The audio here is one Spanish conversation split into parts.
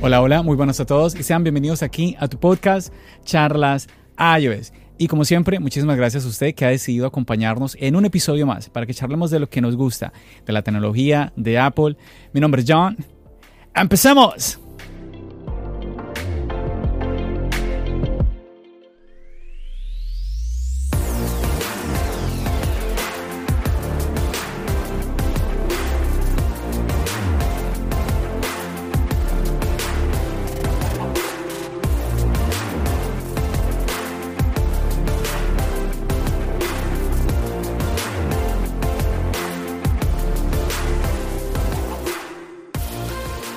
Hola, hola, muy buenos a todos y sean bienvenidos aquí a tu podcast Charlas iOS. Y como siempre, muchísimas gracias a usted que ha decidido acompañarnos en un episodio más para que charlemos de lo que nos gusta, de la tecnología, de Apple. Mi nombre es John. ¡Empecemos!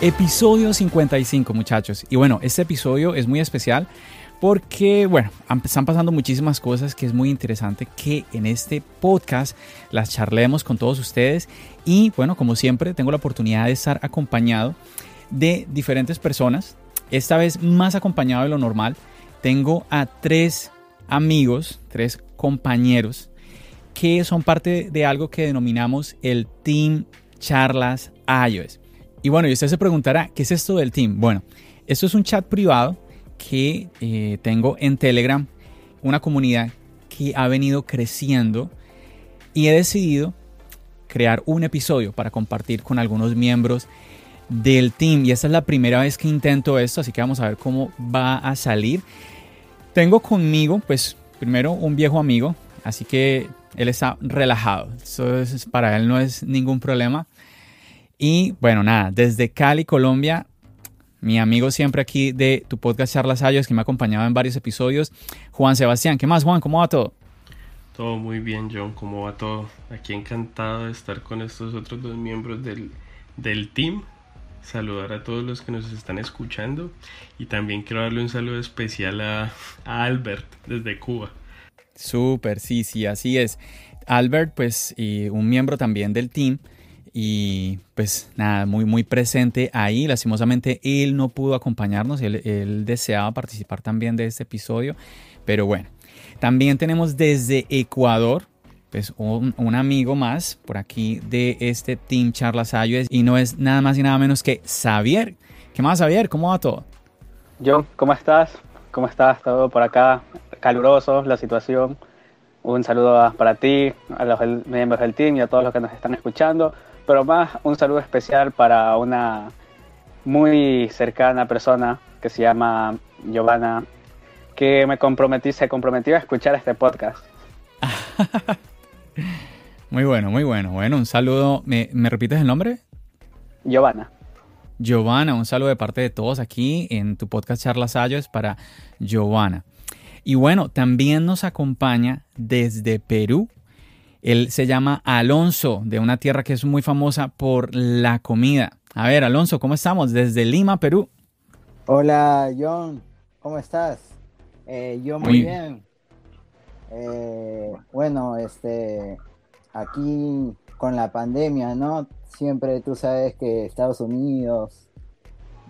Episodio 55, muchachos. Y bueno, este episodio es muy especial porque, bueno, están pasando muchísimas cosas que es muy interesante que en este podcast las charlemos con todos ustedes. Y bueno, como siempre, tengo la oportunidad de estar acompañado de diferentes personas. Esta vez más acompañado de lo normal. Tengo a tres amigos, tres compañeros que son parte de algo que denominamos el Team Charlas iOS. Y bueno, y usted se preguntará, ¿qué es esto del team? Bueno, esto es un chat privado que eh, tengo en Telegram, una comunidad que ha venido creciendo y he decidido crear un episodio para compartir con algunos miembros del team. Y esta es la primera vez que intento esto, así que vamos a ver cómo va a salir. Tengo conmigo, pues, primero un viejo amigo, así que él está relajado. Eso es, para él no es ningún problema. Y bueno, nada, desde Cali, Colombia, mi amigo siempre aquí de tu podcast Charlas Ayos, que me ha acompañado en varios episodios, Juan Sebastián. ¿Qué más, Juan? ¿Cómo va todo? Todo muy bien, John. ¿Cómo va todo? Aquí encantado de estar con estos otros dos miembros del, del team. Saludar a todos los que nos están escuchando. Y también quiero darle un saludo especial a, a Albert desde Cuba. Súper, sí, sí, así es. Albert, pues, y un miembro también del team y pues nada, muy, muy presente ahí. Lastimosamente él no pudo acompañarnos, él, deseaba participar también de este episodio, pero bueno. También tenemos desde Ecuador, pues un, amigo más por aquí de este Team Charlas iOS y no es nada más y nada menos que Xavier. ¿Qué más, Xavier? ¿Cómo va todo? John, ¿cómo estás? ¿Cómo estás? Todo por acá, caluroso la situación. Un saludo para ti, a los miembros del team y a todos los que nos están escuchando pero más un saludo especial para una muy cercana persona que se llama Giovanna, que me comprometí, se comprometió a escuchar este podcast. muy bueno, muy bueno. Bueno, un saludo. ¿Me, repites el nombre? Giovanna. Giovanna, un saludo de parte de todos aquí en tu podcast Charlas Ayos para Giovanna. Y bueno, también nos acompaña desde Perú él se llama Alonso, de una tierra que es muy famosa por la comida. A ver, Alonso, ¿cómo estamos? Desde Lima, Perú. Hola, John, ¿cómo estás? Eh, yo muy, bien. Eh, bueno, este, aquí con la pandemia, ¿no? Siempre tú sabes que Estados Unidos,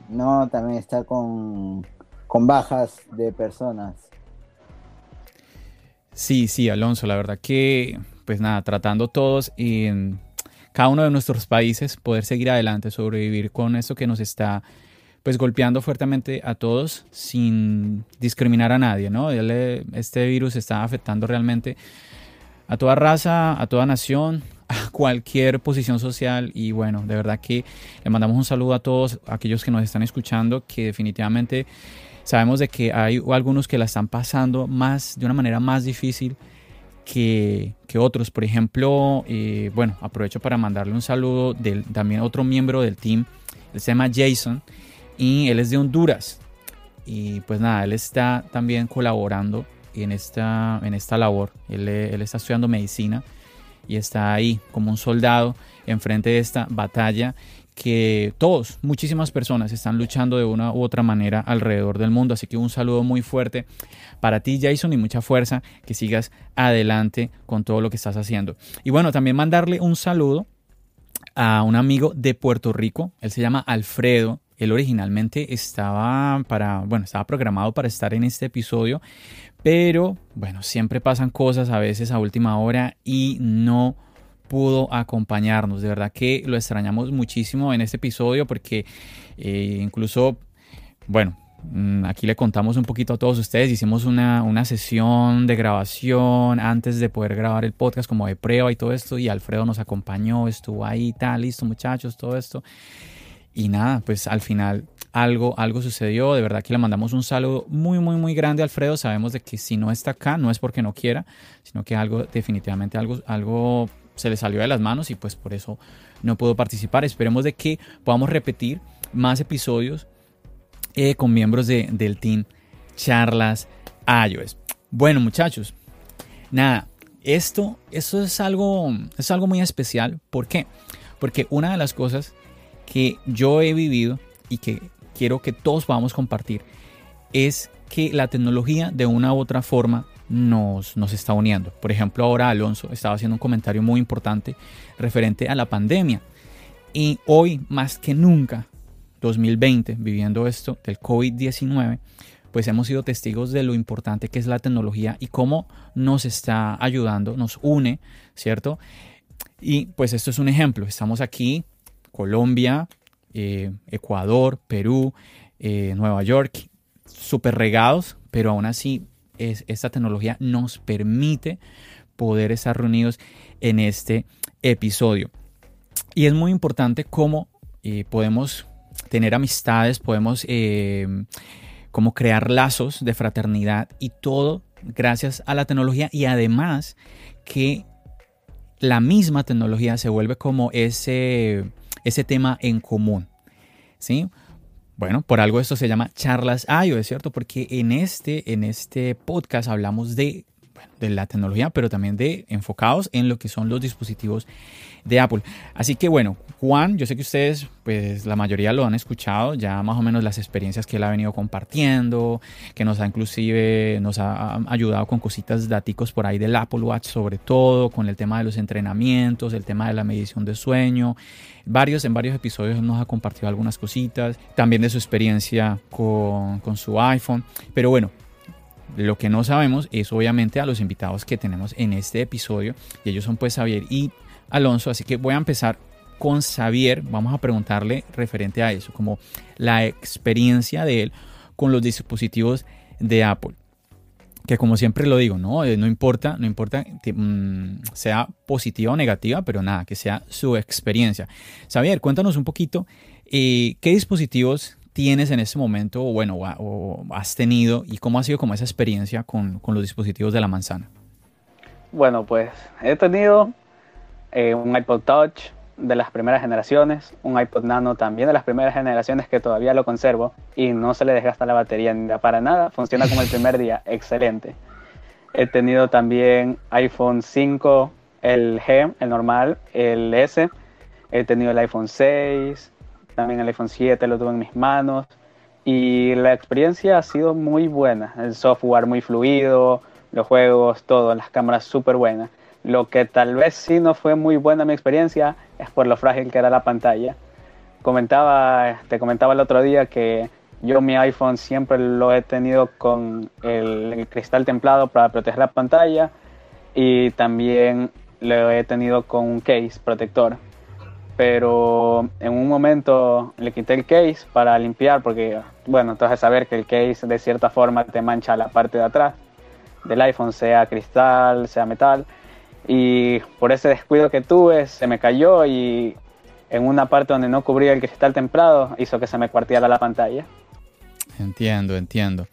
¿no? También está con, con bajas de personas. Sí, sí, Alonso, la verdad que pues nada, tratando todos en cada uno de nuestros países poder seguir adelante, sobrevivir con esto que nos está pues golpeando fuertemente a todos sin discriminar a nadie, ¿no? Este virus está afectando realmente a toda raza, a toda nación, a cualquier posición social y bueno, de verdad que le mandamos un saludo a todos aquellos que nos están escuchando, que definitivamente sabemos de que hay algunos que la están pasando más de una manera más difícil que, otros. Por ejemplo, eh, bueno, aprovecho para mandarle un saludo del también otro miembro del team. Él se llama Jason y él es de Honduras. Y pues nada, él está también colaborando en esta, en esta labor. Él, él está estudiando medicina y está ahí como un soldado enfrente de esta batalla que todos, muchísimas personas están luchando de una u otra manera alrededor del mundo. Así que un saludo muy fuerte para ti, Jason, y mucha fuerza, que sigas adelante con todo lo que estás haciendo. Y bueno, también mandarle un saludo a un amigo de Puerto Rico, él se llama Alfredo. Él originalmente estaba para, bueno, estaba programado para estar en este episodio, pero bueno, siempre pasan cosas a veces a última hora y no pudo acompañarnos. De verdad que lo extrañamos muchísimo en este episodio porque eh, incluso bueno, mm, aquí le contamos un poquito a todos ustedes. Hicimos una, una, sesión de grabación antes de poder grabar el podcast, como de prueba y todo esto. Y Alfredo nos acompañó, estuvo ahí, tal, listo, muchachos, todo esto. Y nada, pues al final algo, algo sucedió. De verdad que le mandamos un saludo muy, muy, muy grande a Alfredo. Sabemos de que si no está acá, no es porque no quiera, sino que algo, definitivamente algo, algo se le salió de las manos y pues por eso no pudo participar. Esperemos de que podamos repetir más episodios eh, con miembros de, del team Charlas iOS. Bueno, muchachos, nada, esto, esto es, algo, es algo muy especial. ¿Por qué? Porque una de las cosas que yo he vivido y que quiero que todos podamos compartir es que la tecnología de una u otra forma nos, nos está uniendo. Por ejemplo, ahora Alonso estaba haciendo un comentario muy importante referente a la pandemia. Y hoy, más que nunca, 2020, viviendo esto del COVID-19, pues hemos sido testigos de lo importante que es la tecnología y cómo nos está ayudando, nos une, ¿cierto? Y pues esto es un ejemplo. Estamos aquí, Colombia, eh, Ecuador, Perú, eh, Nueva York, súper regados, pero aún así es, esta tecnología nos permite poder estar reunidos en este episodio. Y es muy importante cómo eh, podemos tener amistades, podemos eh, crear lazos de fraternidad y todo gracias a la tecnología y además que la misma tecnología se vuelve como ese, ese tema en común. ¿sí? Bueno, por algo esto se llama charlas iOS, ¿cierto? Porque en este, en este podcast hablamos de de la tecnología, pero también de enfocados en lo que son los dispositivos de Apple. Así que bueno, Juan, yo sé que ustedes, pues la mayoría lo han escuchado, ya más o menos las experiencias que él ha venido compartiendo, que nos ha inclusive, nos ha ayudado con cositas daticos por ahí del Apple Watch sobre todo, con el tema de los entrenamientos, el tema de la medición de sueño, varios, en varios episodios nos ha compartido algunas cositas, también de su experiencia con, con su iPhone, pero bueno, lo que no sabemos es obviamente a los invitados que tenemos en este episodio y ellos son pues Xavier y Alonso, así que voy a empezar con Xavier, vamos a preguntarle referente a eso, como la experiencia de él con los dispositivos de Apple. Que como siempre lo digo, no, eh, no importa, no importa mm, sea positiva o negativa, pero nada, que sea su experiencia. Xavier, cuéntanos un poquito eh, qué dispositivos tienes en este momento o bueno, o, has tenido y cómo ha sido como esa experiencia con, con, los dispositivos de la manzana? Bueno, pues he tenido eh, un iPod Touch de las primeras generaciones, un iPod Nano también de las primeras generaciones que todavía lo conservo y no se le desgasta la batería ni para nada, funciona como el primer día, excelente. He tenido también iPhone 5, el G, el normal, el S, he tenido el iPhone 6, también el iPhone 7 lo tuve en mis manos y la experiencia ha sido muy buena. El software muy fluido, los juegos, todo, las cámaras súper buenas. Lo que tal vez sí no fue muy buena mi experiencia es por lo frágil que era la pantalla. Comentaba, te comentaba el otro día que yo mi iPhone siempre lo he tenido con el cristal templado para proteger la pantalla y también lo he tenido con un case protector pero en un momento le quité el case para limpiar porque, bueno, entonces saber que el case de cierta forma te mancha la parte de atrás del iPhone, sea cristal, sea metal, y por ese descuido que tuve se me cayó y en una parte donde no cubría el cristal templado hizo que se me cuarteara la pantalla. Entiendo, entiendo.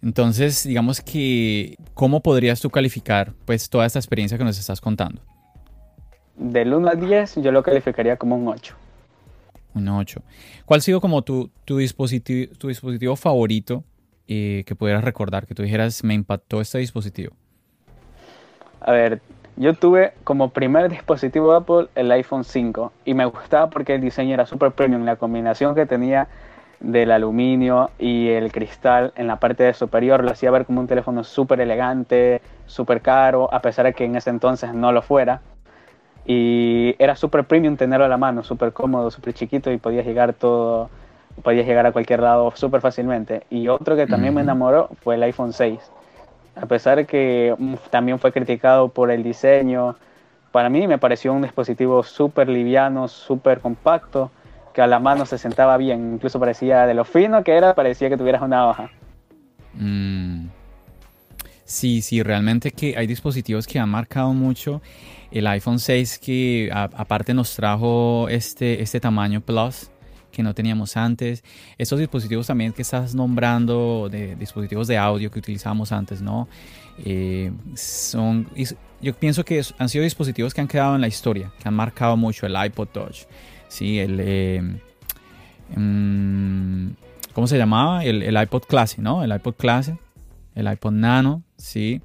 Entonces, digamos que, ¿cómo podrías tú calificar pues toda esta experiencia que nos estás contando? Del 1 al 10 yo lo calificaría como un 8. Un 8. ¿Cuál ha sido como tu, tu, dispositivo, tu dispositivo favorito eh, que pudieras recordar? Que tú dijeras, me impactó este dispositivo. A ver, yo tuve como primer dispositivo de Apple el iPhone 5 y me gustaba porque el diseño era súper premium, la combinación que tenía del aluminio y el cristal en la parte superior lo hacía ver como un teléfono súper elegante, súper caro, a pesar de que en ese entonces no lo fuera y era súper premium tenerlo a la mano, súper cómodo, súper chiquito y podías llegar todo, podías llegar a cualquier lado súper fácilmente. Y otro que también me enamoró fue el iPhone 6. A pesar de que mm, también fue criticado por el diseño, para mí me pareció un dispositivo súper liviano, súper compacto que a la mano se sentaba bien, incluso parecía de lo fino que era, parecía que tuvieras una hoja. Mm. Sí, sí, realmente que hay dispositivos que han marcado mucho. El iPhone 6 que aparte nos trajo este, este tamaño Plus que no teníamos antes. Estos dispositivos también que estás nombrando, de dispositivos de audio que utilizábamos antes, ¿no? Eh, son, yo pienso que han sido dispositivos que han quedado en la historia, que han marcado mucho el iPod Touch, ¿sí? El, eh, mm, ¿cómo se llamaba? El, el, iPod Classic, ¿no? El iPod Classic, el iPod Nano, ¿sí?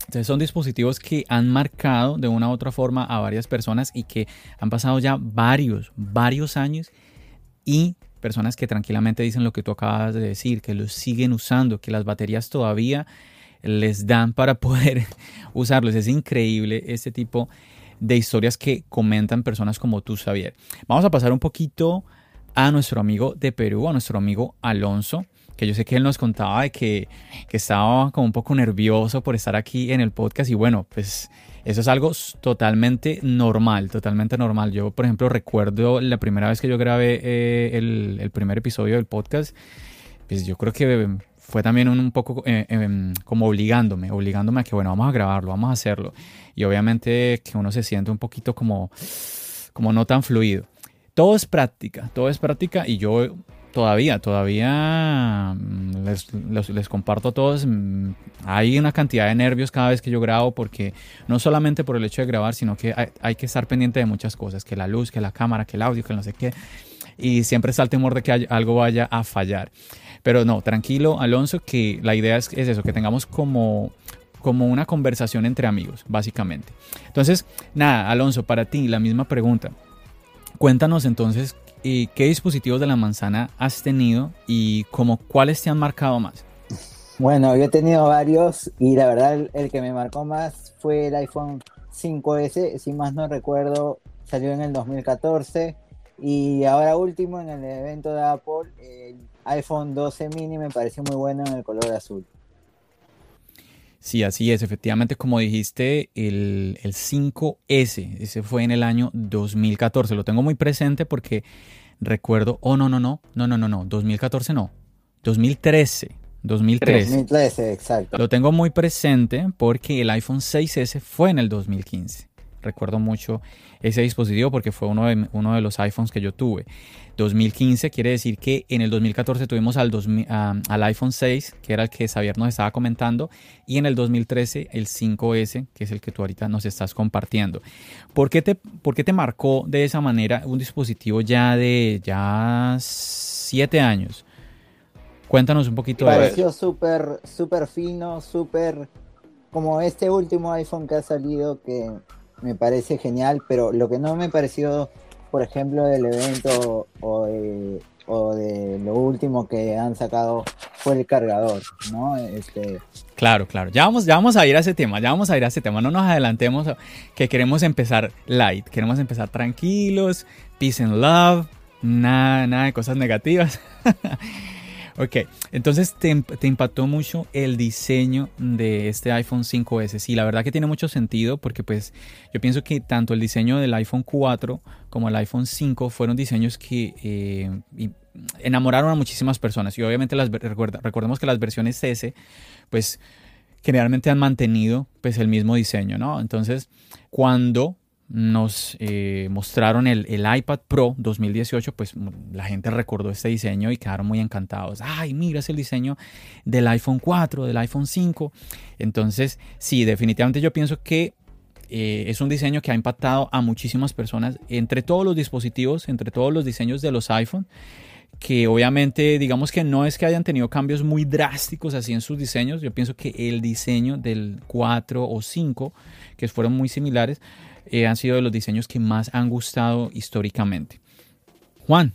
Entonces son dispositivos que han marcado de una u otra forma a varias personas y que han pasado ya varios, varios años y personas que tranquilamente dicen lo que tú acabas de decir, que los siguen usando, que las baterías todavía les dan para poder usarlos. Es increíble este tipo de historias que comentan personas como tú, Xavier. Vamos a pasar un poquito a nuestro amigo de Perú, a nuestro amigo Alonso, que yo sé que él nos contaba de que, que estaba como un poco nervioso por estar aquí en el podcast y bueno, pues eso es algo totalmente normal, totalmente normal. Yo, por ejemplo, recuerdo la primera vez que yo grabé eh, el, primer episodio del podcast, pues yo creo que fue también un, poco eh, em, como obligándome, obligándome a que, bueno, vamos a grabarlo, vamos a hacerlo. Y obviamente que uno se siente un poquito como, como no tan fluido. Todo es práctica, todo es práctica y yo Todavía, todavía mm, les, comparto a todos. Mm, hay una cantidad de nervios cada vez que yo grabo porque no solamente por el hecho de grabar, sino que hay, que estar pendiente de muchas cosas, que la luz, que la cámara, que el audio, que no sé qué. Y siempre está el temor de que algo vaya a fallar. Pero no, tranquilo, Alonso, que la idea es, es eso, que tengamos como, como una conversación entre amigos, básicamente. Entonces, nada, Alonso, para ti la misma pregunta. Cuéntanos entonces ¿Y qué dispositivos de la manzana has tenido y como cuáles te han marcado más? Bueno, yo he tenido varios y la verdad el, que me marcó más fue el iPhone 5S, si más no recuerdo, salió en el 2014 y ahora último en el evento de Apple, el iPhone 12 mini me pareció muy bueno en el color azul. Sí, así es. Efectivamente, como dijiste, el, 5S, ese fue en el año 2014. Lo tengo muy presente porque recuerdo, oh, no, no, no, no, no, no, no, 2014 no, 2013. 2013. 2013, exacto. Lo tengo muy presente porque el iPhone 6S fue en el 2015. Recuerdo mucho ese dispositivo porque fue uno de, uno de los iPhones que yo tuve. 2015 quiere decir que en el 2014 tuvimos al, iPhone 6, que era el que Xavier nos estaba comentando, y en el 2013 el 5S, que es el que tú ahorita nos estás compartiendo. ¿Por qué te, por qué te marcó de esa manera un dispositivo ya de ya 7 años? Cuéntanos un poquito de. Pareció súper, súper fino, súper como este último iPhone que ha salido que me parece genial, pero lo que no me pareció, por ejemplo, del evento o de, lo último que han sacado fue el cargador, ¿no? Este... Claro, claro. Ya vamos, ya vamos a ir a ese tema, ya vamos a ir a ese tema. No nos adelantemos, que queremos empezar light, queremos empezar tranquilos, peace and love, nada, nada de cosas negativas. Ok, entonces te, impactó mucho el diseño de este iPhone 5S. Sí, la verdad que tiene mucho sentido porque pues yo pienso que tanto el diseño del iPhone 4 como el iPhone 5 fueron diseños que eh, enamoraron a muchísimas personas. Y obviamente las, recordemos que las versiones S pues generalmente han mantenido pues el mismo diseño, ¿no? Entonces cuando nos eh, mostraron el, iPad Pro 2018, pues la gente recordó este diseño y quedaron muy encantados. Ay, mira, es el diseño del iPhone 4, del iPhone 5. Entonces, sí, definitivamente yo pienso que eh, es un diseño que ha impactado a muchísimas personas entre todos los dispositivos, entre todos los diseños de los iPhone que obviamente digamos que no es que hayan tenido cambios muy drásticos así en sus diseños, yo pienso que el diseño del 4 o 5, que fueron muy similares, eh, han sido de los diseños que más han gustado históricamente. Juan,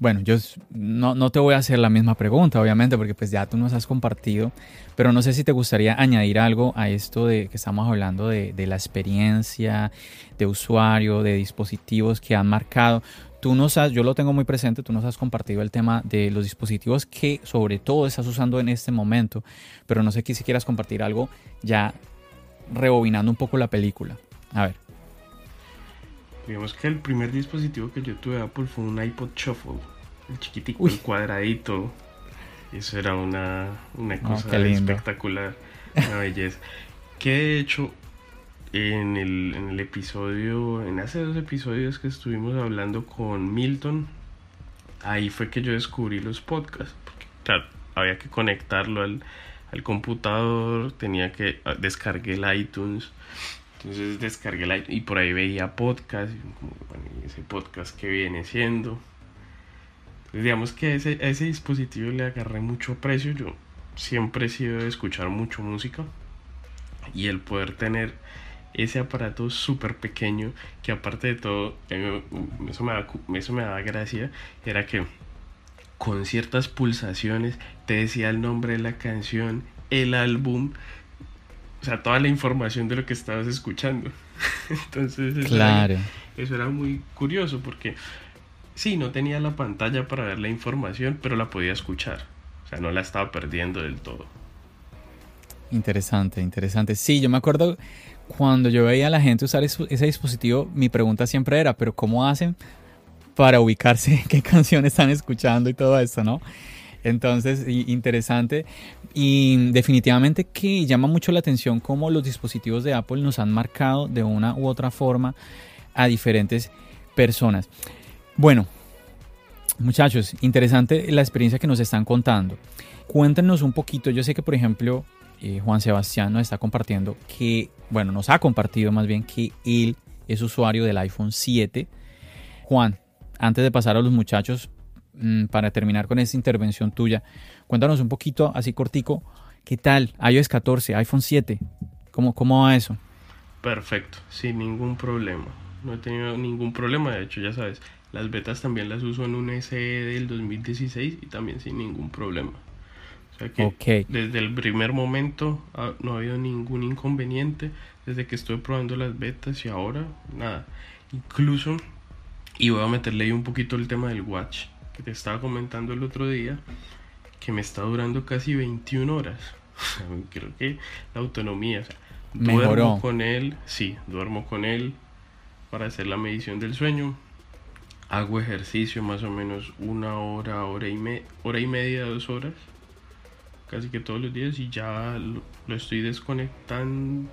bueno, yo no, te voy a hacer la misma pregunta, obviamente, porque pues ya tú nos has compartido, pero no sé si te gustaría añadir algo a esto de que estamos hablando de, la experiencia de usuario, de dispositivos que han marcado. Tú nos has, yo lo tengo muy presente, tú nos has compartido el tema de los dispositivos que sobre todo estás usando en este momento, pero no sé si quieras compartir algo ya rebobinando un poco la película. A ver. Digamos que el primer dispositivo que yo tuve Apple fue un iPod Shuffle, el chiquitico, el cuadradito. Eso era una, una cosa espectacular, una belleza. Que de hecho, en el, en el episodio, en hace dos episodios que estuvimos hablando con Milton, ahí fue que yo descubrí los podcasts. Porque, claro, había que conectarlo al, al computador, tenía que ah, descargué el iTunes. Entonces descargué iTunes y por ahí veía podcast, ese podcast que viene siendo. Entonces, digamos que a ese, ese dispositivo le agarré mucho precio. Yo siempre he sido de escuchar mucho música y el poder tener ese aparato súper pequeño que aparte de todo, eso me, eso me daba gracia, era que con ciertas pulsaciones te decía el nombre de la canción, el álbum, sea, toda la información de lo que estabas escuchando. Entonces, eso, claro. era, eso era muy curioso porque sí, no tenía la pantalla para ver la información, pero la podía escuchar. O sea, no la estaba perdiendo del todo. Interesante, interesante. Sí, yo me acuerdo cuando yo veía a la gente usar ese dispositivo, mi pregunta siempre era, pero ¿cómo hacen para ubicarse qué canciones están escuchando y todo eso, ¿no? Entonces, interesante y definitivamente que llama mucho la atención cómo los dispositivos de Apple nos han marcado de una u otra forma a diferentes personas. Bueno, muchachos, interesante la experiencia que nos están contando. Cuéntenos un poquito, yo sé que por ejemplo eh, Juan Sebastián nos está compartiendo que, bueno, nos ha compartido más bien que él es usuario del iPhone 7. Juan, antes de pasar a los muchachos, para terminar con esta intervención tuya, cuéntanos un poquito, así cortico, ¿qué tal iOS 14, iPhone 7? ¿Cómo, cómo va eso? Perfecto, sin ningún problema. No he tenido ningún problema, de hecho, ya sabes, las betas también las uso en un SE del 2016 y también sin ningún problema que desde el primer momento ah, no ha habido ningún inconveniente desde que estoy probando las betas y ahora nada. Incluso, y voy a meterle ahí un poquito el tema del watch que te estaba comentando el otro día, que me está durando casi 21 horas. Creo que la autonomía, duermo con él, sí, duermo con él para hacer la medición del sueño. Hago ejercicio más o menos una hora, hora y, me hora y media, dos horas casi que todos los días y ya lo, estoy desconectando,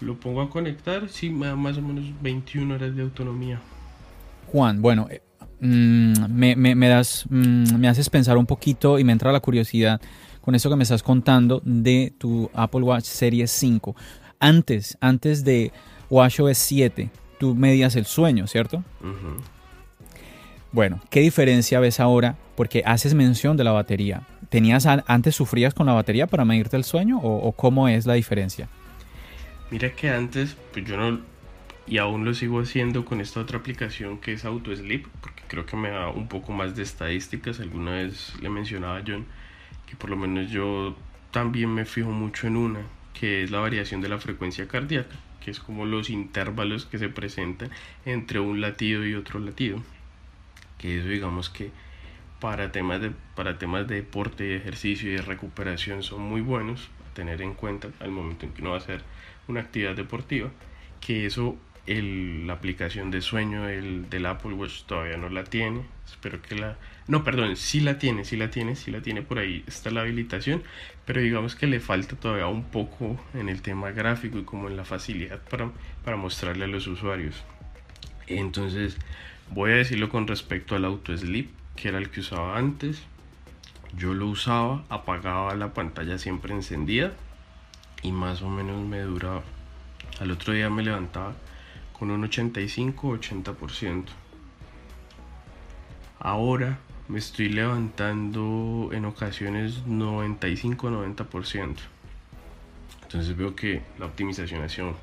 lo pongo a conectar, sí, más o menos 21 horas de autonomía. Juan, bueno, mm, me, das, mm, me haces pensar un poquito y me entra la curiosidad con eso que me estás contando de tu Apple Watch Series 5. Antes, antes de WatchOS 7, tú medías el sueño, ¿cierto? Bueno, ¿qué diferencia ves ahora? Porque haces mención de la batería. ¿Tenías antes sufrías con la batería para medirte el sueño o, cómo es la diferencia? Mira que antes, pues yo no, y aún lo sigo haciendo con esta otra aplicación que es AutoSleep, creo que me da un poco más de estadísticas. Alguna vez le mencionaba a John que por lo menos yo también me fijo mucho en una, que es la variación de la frecuencia cardíaca, que es como los intervalos que se presentan entre un latido y otro latido. Que eso digamos que para temas de, para temas de deporte, y ejercicio y de recuperación son muy buenos a tener en cuenta al momento en que uno va a hacer una actividad deportiva, que eso el, la aplicación de sueño del, del, Apple Watch todavía no la tiene. Espero que la... No, perdón, sí la tiene, sí la tiene, sí la tiene por ahí, está la habilitación, pero digamos que le falta todavía un poco en el tema gráfico y como en la facilidad para, para mostrarle a los usuarios. Entonces, voy a decirlo con respecto al auto sleep que era el que usaba antes. Yo lo usaba, apagaba la pantalla siempre encendida y más o menos me duraba. Al otro día me levantaba con un 85-80%. Ahora me estoy levantando en ocasiones 95-90%. Entonces veo que la optimización ha sido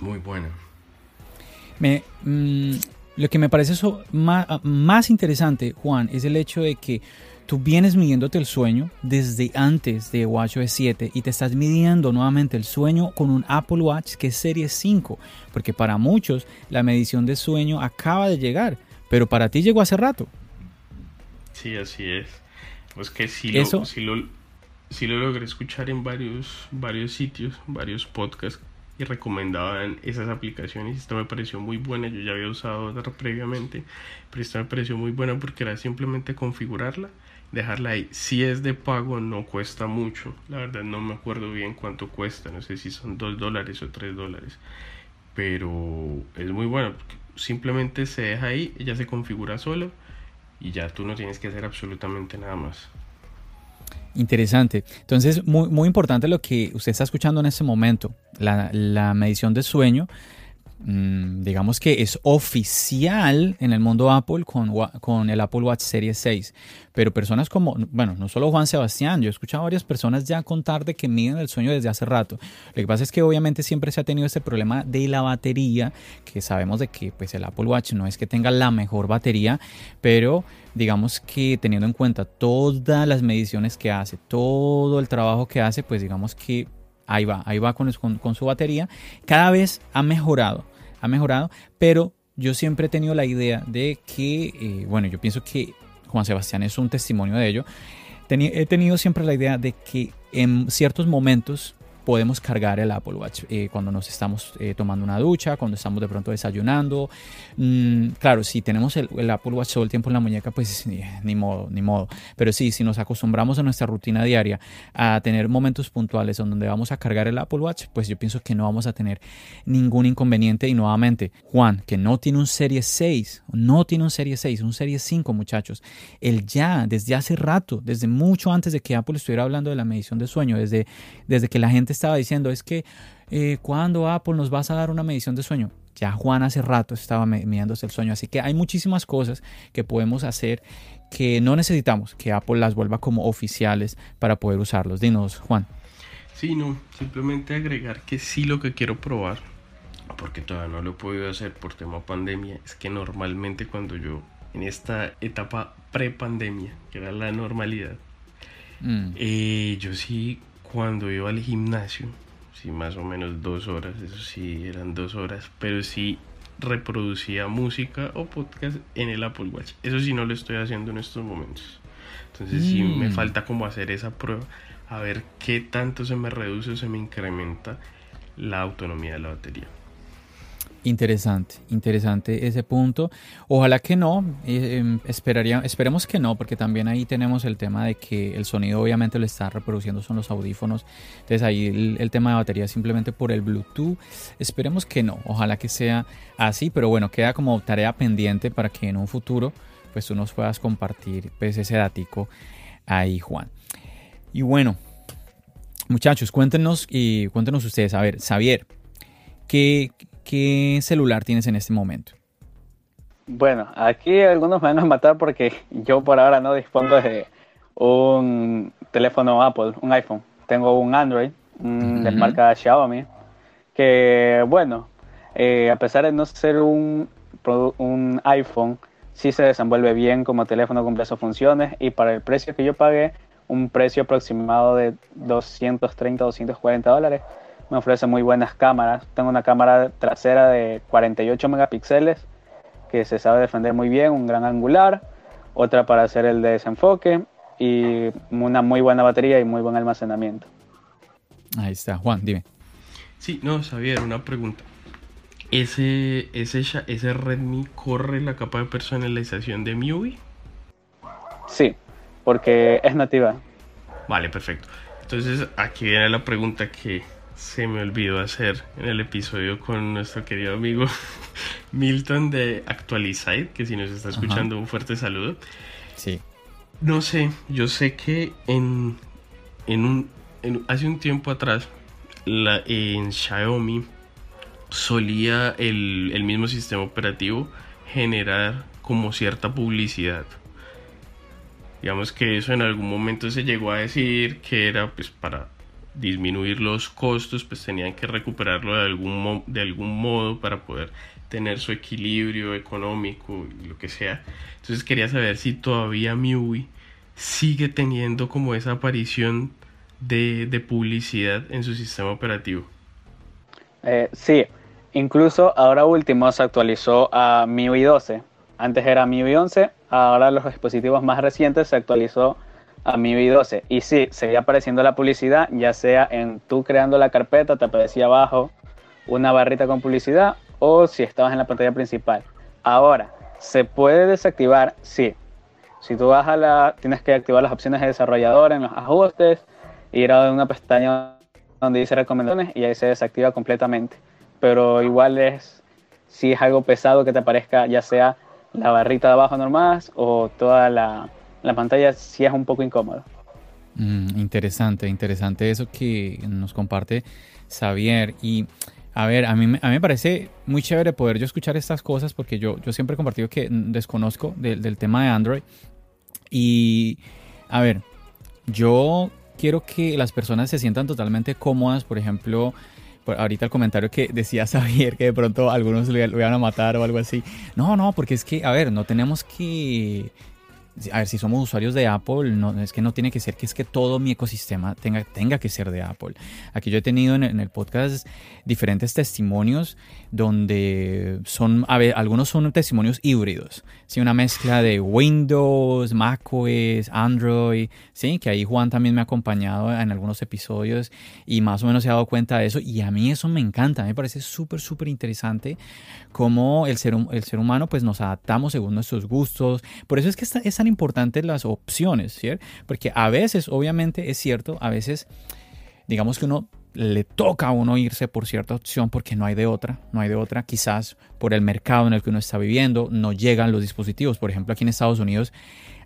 muy buena. Me, mm, lo que me parece eso más, interesante, Juan, es el hecho de que tú vienes midiéndote el sueño desde antes de WatchOS 7 y te estás midiendo nuevamente el sueño con un Apple Watch que es Serie 5, porque para muchos la medición de sueño acaba de llegar, pero para ti llegó hace rato. Sí, así es. Pues que sí lo, Eso, lo, lo logré escuchar en varios, varios sitios, varios podcasts y recomendaban esas aplicaciones. Esta me pareció muy buena, yo ya había usado otra previamente, pero esta me pareció muy buena porque era simplemente configurarla, dejarla ahí. Si es de pago no cuesta mucho, la verdad no me acuerdo bien cuánto cuesta, no sé si son 2 dólares o 3 dólares, pero es muy bueno, simplemente se deja ahí, ella se configura solo y ya tú no tienes que hacer absolutamente nada más. Interesante. Entonces, muy, muy importante lo que usted está escuchando en este momento, la, la medición de sueño digamos que es oficial en el mundo Apple con, con el Apple Watch Series 6. Pero personas como, bueno, no solo Juan Sebastián, yo he escuchado a varias personas ya contar de que miden el sueño desde hace rato. Lo que pasa es que obviamente siempre se ha tenido este problema de la batería, que sabemos de que pues el Apple Watch no es que tenga la mejor batería, pero digamos que teniendo en cuenta todas las mediciones que hace, todo el trabajo que hace, pues digamos que ahí va, ahí va con, su batería. Cada vez ha mejorado, ha mejorado, pero yo siempre he tenido la idea de que, eh, bueno, yo pienso que Juan Sebastián es un testimonio de ello. he tenido siempre la idea de que en ciertos momentos podemos cargar el Apple Watch eh, cuando nos estamos eh, tomando una ducha, cuando estamos de pronto desayunando. Mm, claro, si tenemos el, Apple Watch todo el tiempo en la muñeca, pues ni, modo, ni modo. Pero sí, si nos acostumbramos a nuestra rutina diaria a tener momentos puntuales donde vamos a cargar el Apple Watch, pues yo pienso que no vamos a tener ningún inconveniente. Y nuevamente, Juan, que no tiene un Serie 6, no tiene un Serie 6, un Serie 5, muchachos. Él ya, desde hace rato, desde mucho antes de que Apple estuviera hablando de la medición de sueño, desde, desde que la gente estaba diciendo es que eh, cuando Apple nos vas a dar una medición de sueño. Ya Juan hace rato estaba midiéndose el sueño, así que hay muchísimas cosas que podemos hacer que no necesitamos que Apple las vuelva como oficiales para poder usarlos. Dinos, Juan. Sí, no, simplemente agregar que sí lo que quiero probar, porque todavía no lo he podido hacer por tema pandemia, es que normalmente cuando yo en esta etapa pre-pandemia, que era la normalidad, mm. eh, yo sí cuando iba al gimnasio, sí, más o menos dos horas, eso sí, eran dos horas, pero sí reproducía música o podcast en el Apple Watch. Eso sí no lo estoy haciendo en estos momentos. Entonces sí me mm. falta como hacer esa prueba, a ver qué tanto se me reduce o se me incrementa la autonomía de la batería. Interesante, interesante ese punto. Ojalá que no, eh, em, esperaría, esperemos que no, porque también ahí tenemos el tema de que el sonido obviamente lo está reproduciendo son los audífonos. Entonces ahí el, tema de batería simplemente por el Bluetooth. Esperemos que no, ojalá que sea así, pero bueno, queda como tarea pendiente para que en un futuro pues tú nos puedas compartir pues, ese datico ahí, Juan. Y bueno, muchachos, cuéntenos y cuéntenos ustedes, a ver, Xavier, ¿qué, ¿Qué celular tienes en este momento? Bueno, aquí algunos me van a matar porque yo por ahora no dispongo de un teléfono Apple, un iPhone. Tengo un Android de marca Xiaomi, que bueno, eh, a pesar de no ser un, un iPhone, sí se desenvuelve bien como teléfono, cumple sus funciones y para el precio que yo pagué, un precio aproximado de 230, 240 dólares, me ofrece muy buenas cámaras. Tengo una cámara trasera de 48 megapíxeles que se sabe defender muy bien, un gran angular, otra para hacer el desenfoque y una muy buena batería y muy buen almacenamiento. Ahí está, Juan, dime. Sí, no, Xavier, una pregunta. ¿Ese, ese, ese Redmi corre la capa de personalización de MIUI? Sí, porque es nativa. Vale, perfecto. Entonces aquí viene la pregunta que se me olvidó hacer en el episodio con nuestro querido amigo Milton de Actualizate, que si nos está escuchando un fuerte saludo. Sí. No sé, yo sé que en, en un, hace un tiempo atrás la, en Xiaomi solía el, el mismo sistema operativo generar como cierta publicidad. Digamos que eso en algún momento se llegó a decir que era pues para disminuir los costos, pues tenían que recuperarlo de algún, de algún modo para poder tener su equilibrio económico y lo que sea. Entonces quería saber si todavía MIUI sigue teniendo como esa aparición de, de publicidad en su sistema operativo. Eh, sí, incluso ahora último se actualizó a MIUI 12. Antes era MIUI 11, ahora los dispositivos más recientes se actualizó a MIUI 12. Y sí, seguía apareciendo la publicidad, ya sea en tú creando la carpeta, te aparecía abajo, una barrita con publicidad o si estabas en la pantalla principal. Ahora, ¿se puede desactivar? Sí. Si tú vas a la, tienes que activar las opciones de desarrollador en los ajustes, ir a una pestaña donde dice recomendaciones y ahí se desactiva completamente. Pero igual es, si es algo pesado que te aparezca ya sea la barrita de abajo normal o toda la, la pantalla, si es un poco incómodo. Mm, interesante, interesante eso que nos comparte Xavier. Y a ver, a mí, a mí me parece muy chévere poder yo escuchar estas cosas porque yo, yo siempre he compartido que desconozco del tema de Android. Y a ver, yo quiero que las personas se sientan totalmente cómodas, por ejemplo, ahorita el comentario que decía Xavier que de pronto algunos lo iban a matar o algo así. No, no, porque es que, a ver, no tenemos que a ver, si somos usuarios de Apple, no, es que no tiene que ser que es que todo mi ecosistema tenga, tenga que ser de Apple. Aquí yo he tenido en, el podcast diferentes testimonios donde son, a ver, algunos son testimonios híbridos, ¿sí? una mezcla de Windows, macOS, Android, ¿sí? que ahí Juan también me ha acompañado en algunos episodios y más o menos se ha dado cuenta de eso y a mí eso me encanta, me parece súper, súper interesante cómo el ser, el ser humano pues nos adaptamos según nuestros gustos, por eso es que esta, esta importantes las opciones, ¿cierto? Porque a veces, obviamente, es cierto, a veces, digamos que uno le toca a uno irse por cierta opción porque no hay de otra, no hay de otra, quizás por el mercado en el que uno está viviendo, no llegan los dispositivos, por ejemplo, aquí en Estados Unidos,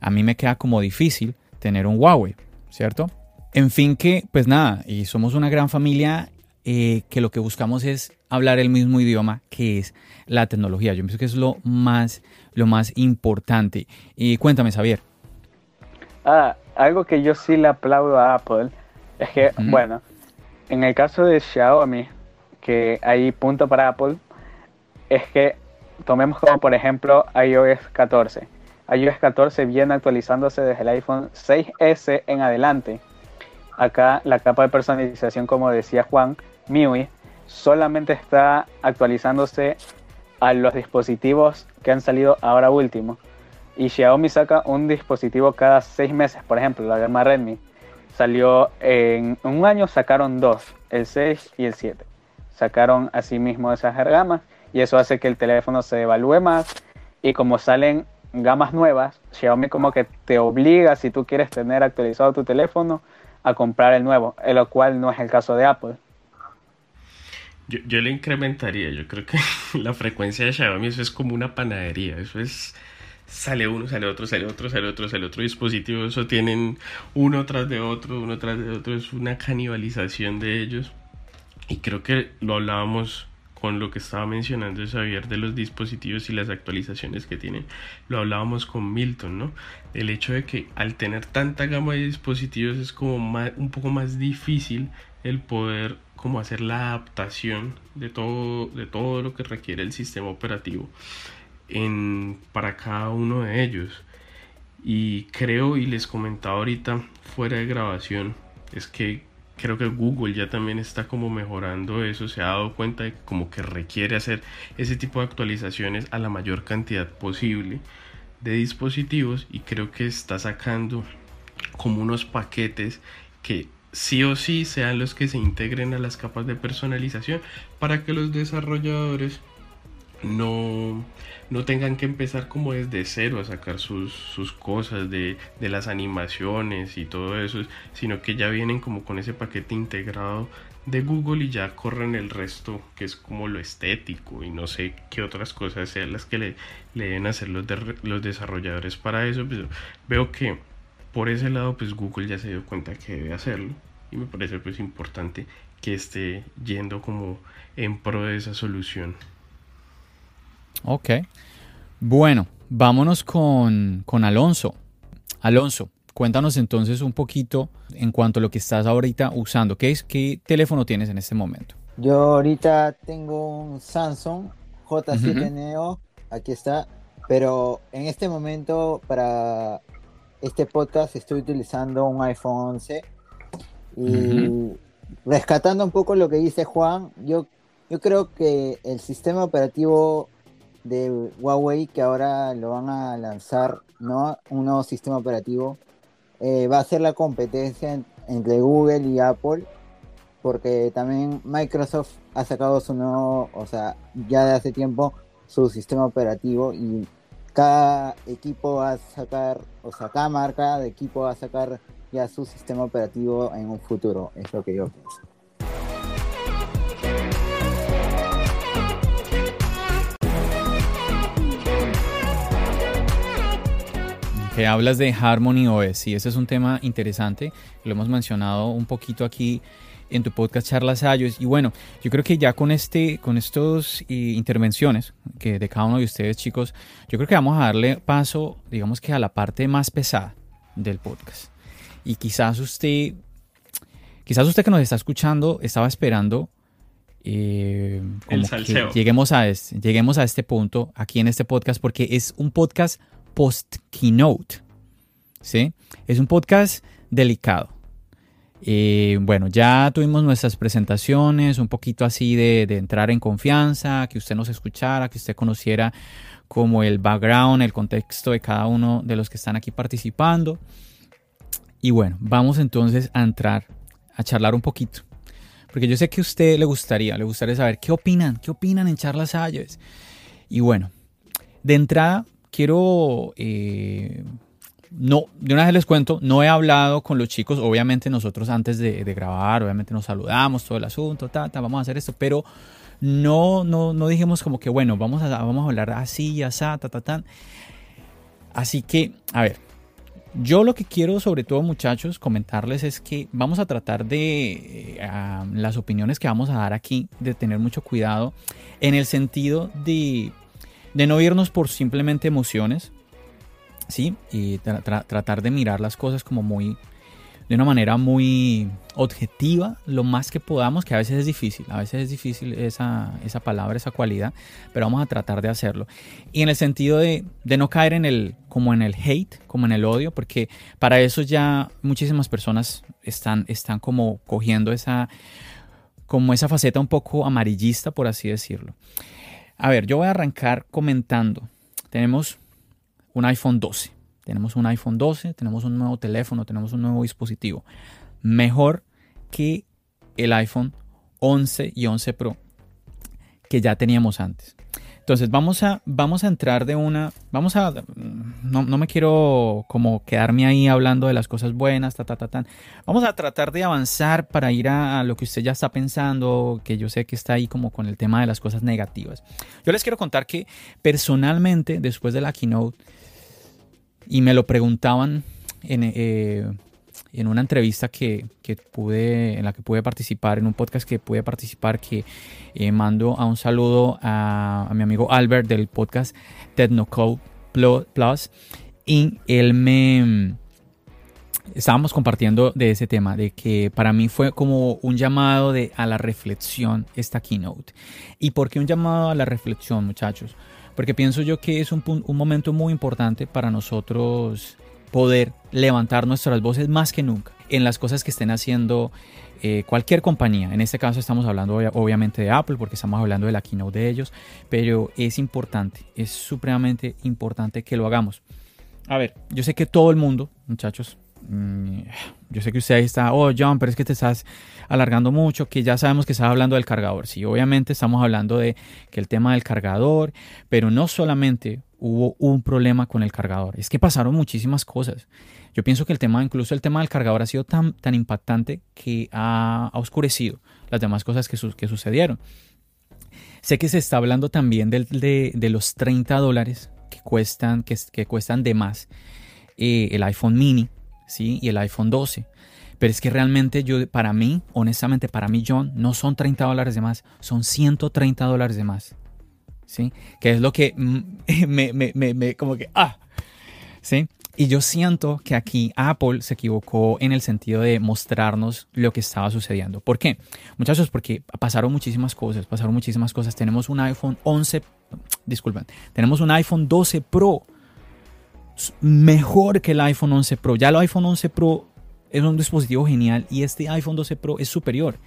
a mí me queda como difícil tener un Huawei, ¿cierto? En fin que, pues nada, y somos una gran familia eh, que lo que buscamos es hablar el mismo idioma que es la tecnología. Yo pienso que es lo más, lo más importante. Y cuéntame, Xavier. Ah, algo que yo sí le aplaudo a Apple es que, bueno, en el caso de Xiaomi, que hay punto para Apple, es que tomemos como por ejemplo iOS 14. iOS 14 viene actualizándose desde el iPhone 6S en adelante. Acá la capa de personalización, como decía Juan, MIUI, solamente está actualizándose a los dispositivos que han salido ahora último. Y Xiaomi saca un dispositivo cada seis meses, por ejemplo, la gama Redmi. Salió en un año, sacaron dos, el 6 y el 7. Sacaron así mismo esas gamas y eso hace que el teléfono se evalúe más. Y como salen gamas nuevas, Xiaomi como que te obliga, si tú quieres tener actualizado tu teléfono, a comprar el nuevo, lo cual no es el caso de Apple. Yo, le incrementaría, yo creo que la frecuencia de Xiaomi eso es como una panadería, eso es sale uno, sale otro, sale otro, sale otro, sale otro dispositivo, eso tienen uno tras de otro, uno tras de otro, es una canibalización de ellos. Y creo que lo hablábamos con lo que estaba mencionando Xavier de los dispositivos y las actualizaciones que tienen, lo hablábamos con Milton, ¿no? El hecho de que al tener tanta gama de dispositivos es como un poco más difícil el poder cómo hacer la adaptación de todo, de todo lo que requiere el sistema operativo en, para cada uno de ellos. Y creo, y les comentaba ahorita fuera de grabación, es que creo que Google ya también está como mejorando eso, se ha dado cuenta de como que requiere hacer ese tipo de actualizaciones a la mayor cantidad posible de dispositivos y creo que está sacando como unos paquetes que sí o sí sean los que se integren a las capas de personalización para que los desarrolladores no, no tengan que empezar como desde cero a sacar sus, sus cosas de, de, las animaciones y todo eso, sino que ya vienen como con ese paquete integrado de Google y ya corren el resto que es como lo estético y no sé qué otras cosas sean las que le, le deben hacer los, los desarrolladores para eso. Pues, veo que por ese lado pues Google ya se dio cuenta que debe hacerlo y me parece pues importante que esté yendo como en pro de esa solución. Ok. Bueno, vámonos con, con Alonso. Alonso, cuéntanos entonces un poquito en cuanto a lo que estás ahorita usando. ¿Qué, es, qué teléfono tienes en este momento? Yo ahorita tengo un Samsung J7 Neo, aquí está, pero en este momento para este podcast estoy utilizando un iPhone 11 y rescatando un poco lo que dice Juan, yo, yo creo que el sistema operativo de Huawei que ahora lo van a lanzar, ¿no? Un nuevo sistema operativo, eh, va a ser la competencia entre Google y Apple. porque también Microsoft ha sacado su nuevo, o sea, ya de hace tiempo su sistema operativo y cada equipo va a sacar, o sea, cada marca de equipo va a sacar ya su sistema operativo en un futuro, es lo que yo pienso. Que hablas de Harmony OS, y ese es un tema interesante, lo hemos mencionado un poquito aquí en tu podcast Charlas Ayos. Y bueno, yo creo que ya con este, con estos eh, intervenciones que de cada uno de ustedes, chicos, yo creo que vamos a darle paso, digamos que a la parte más pesada del podcast. Y quizás usted, quizás usted que nos está escuchando estaba esperando eh, El que lleguemos a este, lleguemos a este punto aquí en este podcast porque es un podcast post keynote, ¿sí? Es un podcast delicado. Eh, bueno, ya tuvimos nuestras presentaciones, un poquito así de, entrar en confianza, que usted nos escuchara, que usted conociera como el background, el contexto de cada uno de los que están aquí participando. Y bueno, vamos entonces a entrar a charlar un poquito. Porque yo sé que a usted le gustaría, le gustaría saber qué opinan, qué opinan en charlas Ayos. Y bueno, de entrada quiero eh, no, de una vez les cuento, no he hablado con los chicos, obviamente nosotros antes de, grabar, obviamente nos saludamos, todo el asunto, ta, ta, vamos a hacer esto, pero no, no, no dijimos como que, bueno, vamos a, vamos a hablar así, así, ta, ta, ta. Así que, a ver, yo lo que quiero sobre todo muchachos comentarles es que vamos a tratar de eh, las opiniones que vamos a dar aquí, de tener mucho cuidado en el sentido de, de no irnos por simplemente emociones, ¿sí? Y tra tra tratar de mirar las cosas como muy, de una manera muy objetiva, lo más que podamos, que a veces es difícil, a veces es difícil esa, esa palabra, esa cualidad, pero vamos a tratar de hacerlo. Y en el sentido de, de no caer en el, como en el hate, como en el odio, porque para eso ya muchísimas personas están, están como cogiendo esa, como esa faceta un poco amarillista, por así decirlo. A ver, yo voy a arrancar comentando. Tenemos un iPhone 12. Tenemos un iPhone 12, tenemos un nuevo teléfono, tenemos un nuevo dispositivo. Mejor que el iPhone 11 y 11 Pro que ya teníamos antes. Entonces vamos a, vamos a entrar de una, vamos a, no, no, me quiero como quedarme ahí hablando de las cosas buenas, ta, ta, ta, ta. Vamos a tratar de avanzar para ir a, a, lo que usted ya está pensando, que yo sé que está ahí como con el tema de las cosas negativas. Yo les quiero contar que personalmente, después de la keynote, y me lo preguntaban en, eh, en una entrevista que, que, pude, en la que pude participar, en un podcast que pude participar, que eh, mando a un saludo a, a, mi amigo Albert del podcast Technocode Plus. Y él me... Estábamos compartiendo de ese tema, de que para mí fue como un llamado de, a la reflexión esta keynote. ¿Y por qué un llamado a la reflexión, muchachos? Porque pienso yo que es un, un momento muy importante para nosotros poder levantar nuestras voces más que nunca en las cosas que estén haciendo eh, cualquier compañía. En este caso estamos hablando obviamente de Apple porque estamos hablando de la keynote de ellos, pero es importante, es supremamente importante que lo hagamos. A ver, yo sé que todo el mundo, muchachos, yo sé que usted ahí está, oh John, pero es que te estás alargando mucho, que ya sabemos que estás hablando del cargador. Sí, obviamente estamos hablando de que el tema del cargador, pero no solamente hubo un problema con el cargador. Es que pasaron muchísimas cosas. Yo pienso que el tema, incluso el tema del cargador ha sido tan, tan impactante que ha, oscurecido las demás cosas que, su, que, sucedieron. Sé que se está hablando también de, de, de los 30 dólares que cuestan, que, que cuestan de más eh, el iPhone mini ¿sí? y el iPhone 12. Pero es que realmente yo, para mí, honestamente, para mí, John, no son 30 dólares de más, son 130 dólares de más. ¿sí? Que es lo que me, me, me, me, como que, ah, ¿sí? Y yo siento que aquí Apple se equivocó en el sentido de mostrarnos lo que estaba sucediendo. ¿Por qué? Muchachos, porque pasaron muchísimas cosas, pasaron muchísimas cosas. Tenemos un iPhone 11, disculpen, tenemos un iPhone 12 Pro mejor que el iPhone 11 Pro. Ya el iPhone 11 Pro es un dispositivo genial y este iPhone 12 Pro es superior.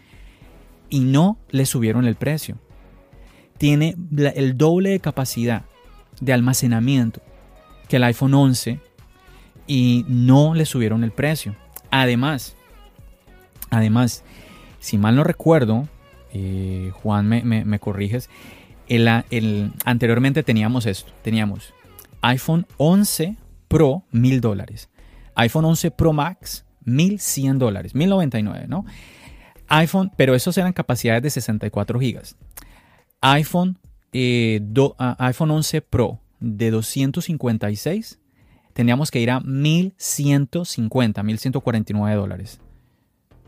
Y no le subieron el precio tiene el doble de capacidad de almacenamiento que el iPhone 11 y no le subieron el precio. Además, además, si mal no recuerdo, eh, Juan me, me, corriges, el, el, anteriormente teníamos esto, teníamos iPhone 11 Pro, 1000 dólares, iPhone 11 Pro Max, 1100 dólares, 1099, ¿no? iPhone, pero esos eran capacidades de 64 gigas. iPhone, eh, iPhone 11 Pro de 256, teníamos que ir a 1150, 1149 dólares.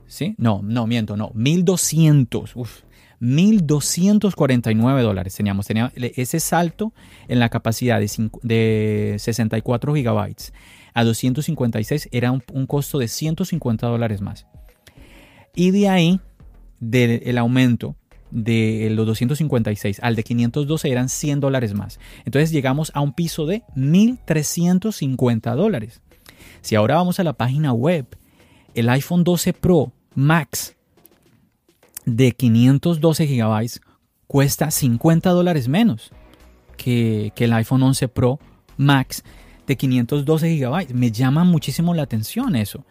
¿Sí? No, no, miento, no, 1200. Uf, 1.249 dólares teníamos. Tenía ese salto en la capacidad de, de 64 gigabytes a 256 era un, costo de 150 dólares más. Y de ahí, del aumento de los 256 al de 512 eran 100 dólares más. Entonces llegamos a un piso de 1.350 dólares. Si ahora vamos a la página web, el iPhone 12 Pro Max de 512 gigabytes cuesta 50 dólares menos que, que el iPhone 11 Pro Max de 512 gigabytes. Me llama muchísimo la atención eso.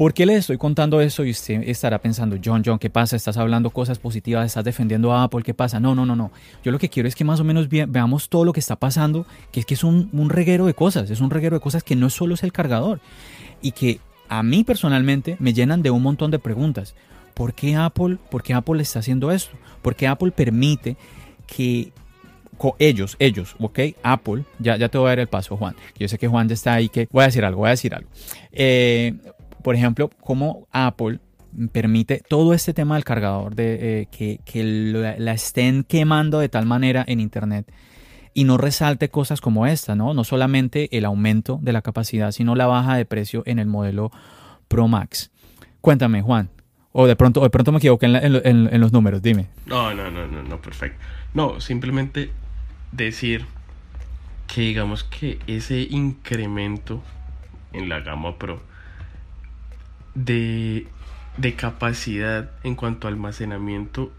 ¿Por qué les estoy contando eso? Y usted estará pensando, John, John, ¿qué pasa? Estás hablando cosas positivas, estás defendiendo a Apple, ¿qué pasa? No, no, no, no. Yo lo que quiero es que más o menos veamos todo lo que está pasando, que es que es un, un reguero de cosas, es un reguero de cosas que no solo es el cargador y que a mí personalmente me llenan de un montón de preguntas. ¿Por qué Apple, por qué Apple está haciendo esto? ¿Por qué Apple permite que ellos, ellos, ok, Apple, ya, ya te voy a dar el paso, Juan. Yo sé que Juan ya está ahí, que voy a decir algo, voy a decir algo. Eh, por ejemplo, cómo Apple permite todo este tema del cargador, de eh, que, la, estén quemando de tal manera en Internet y no resalte cosas como esta, ¿no? No solamente el aumento de la capacidad, sino la baja de precio en el modelo Pro Max. Cuéntame, Juan. O de pronto, de pronto me equivoqué en, en, los números, dime. No, no, no, no, no, perfecto. No, simplemente decir que digamos que ese incremento en la gama Pro de, de capacidad en cuanto a almacenamiento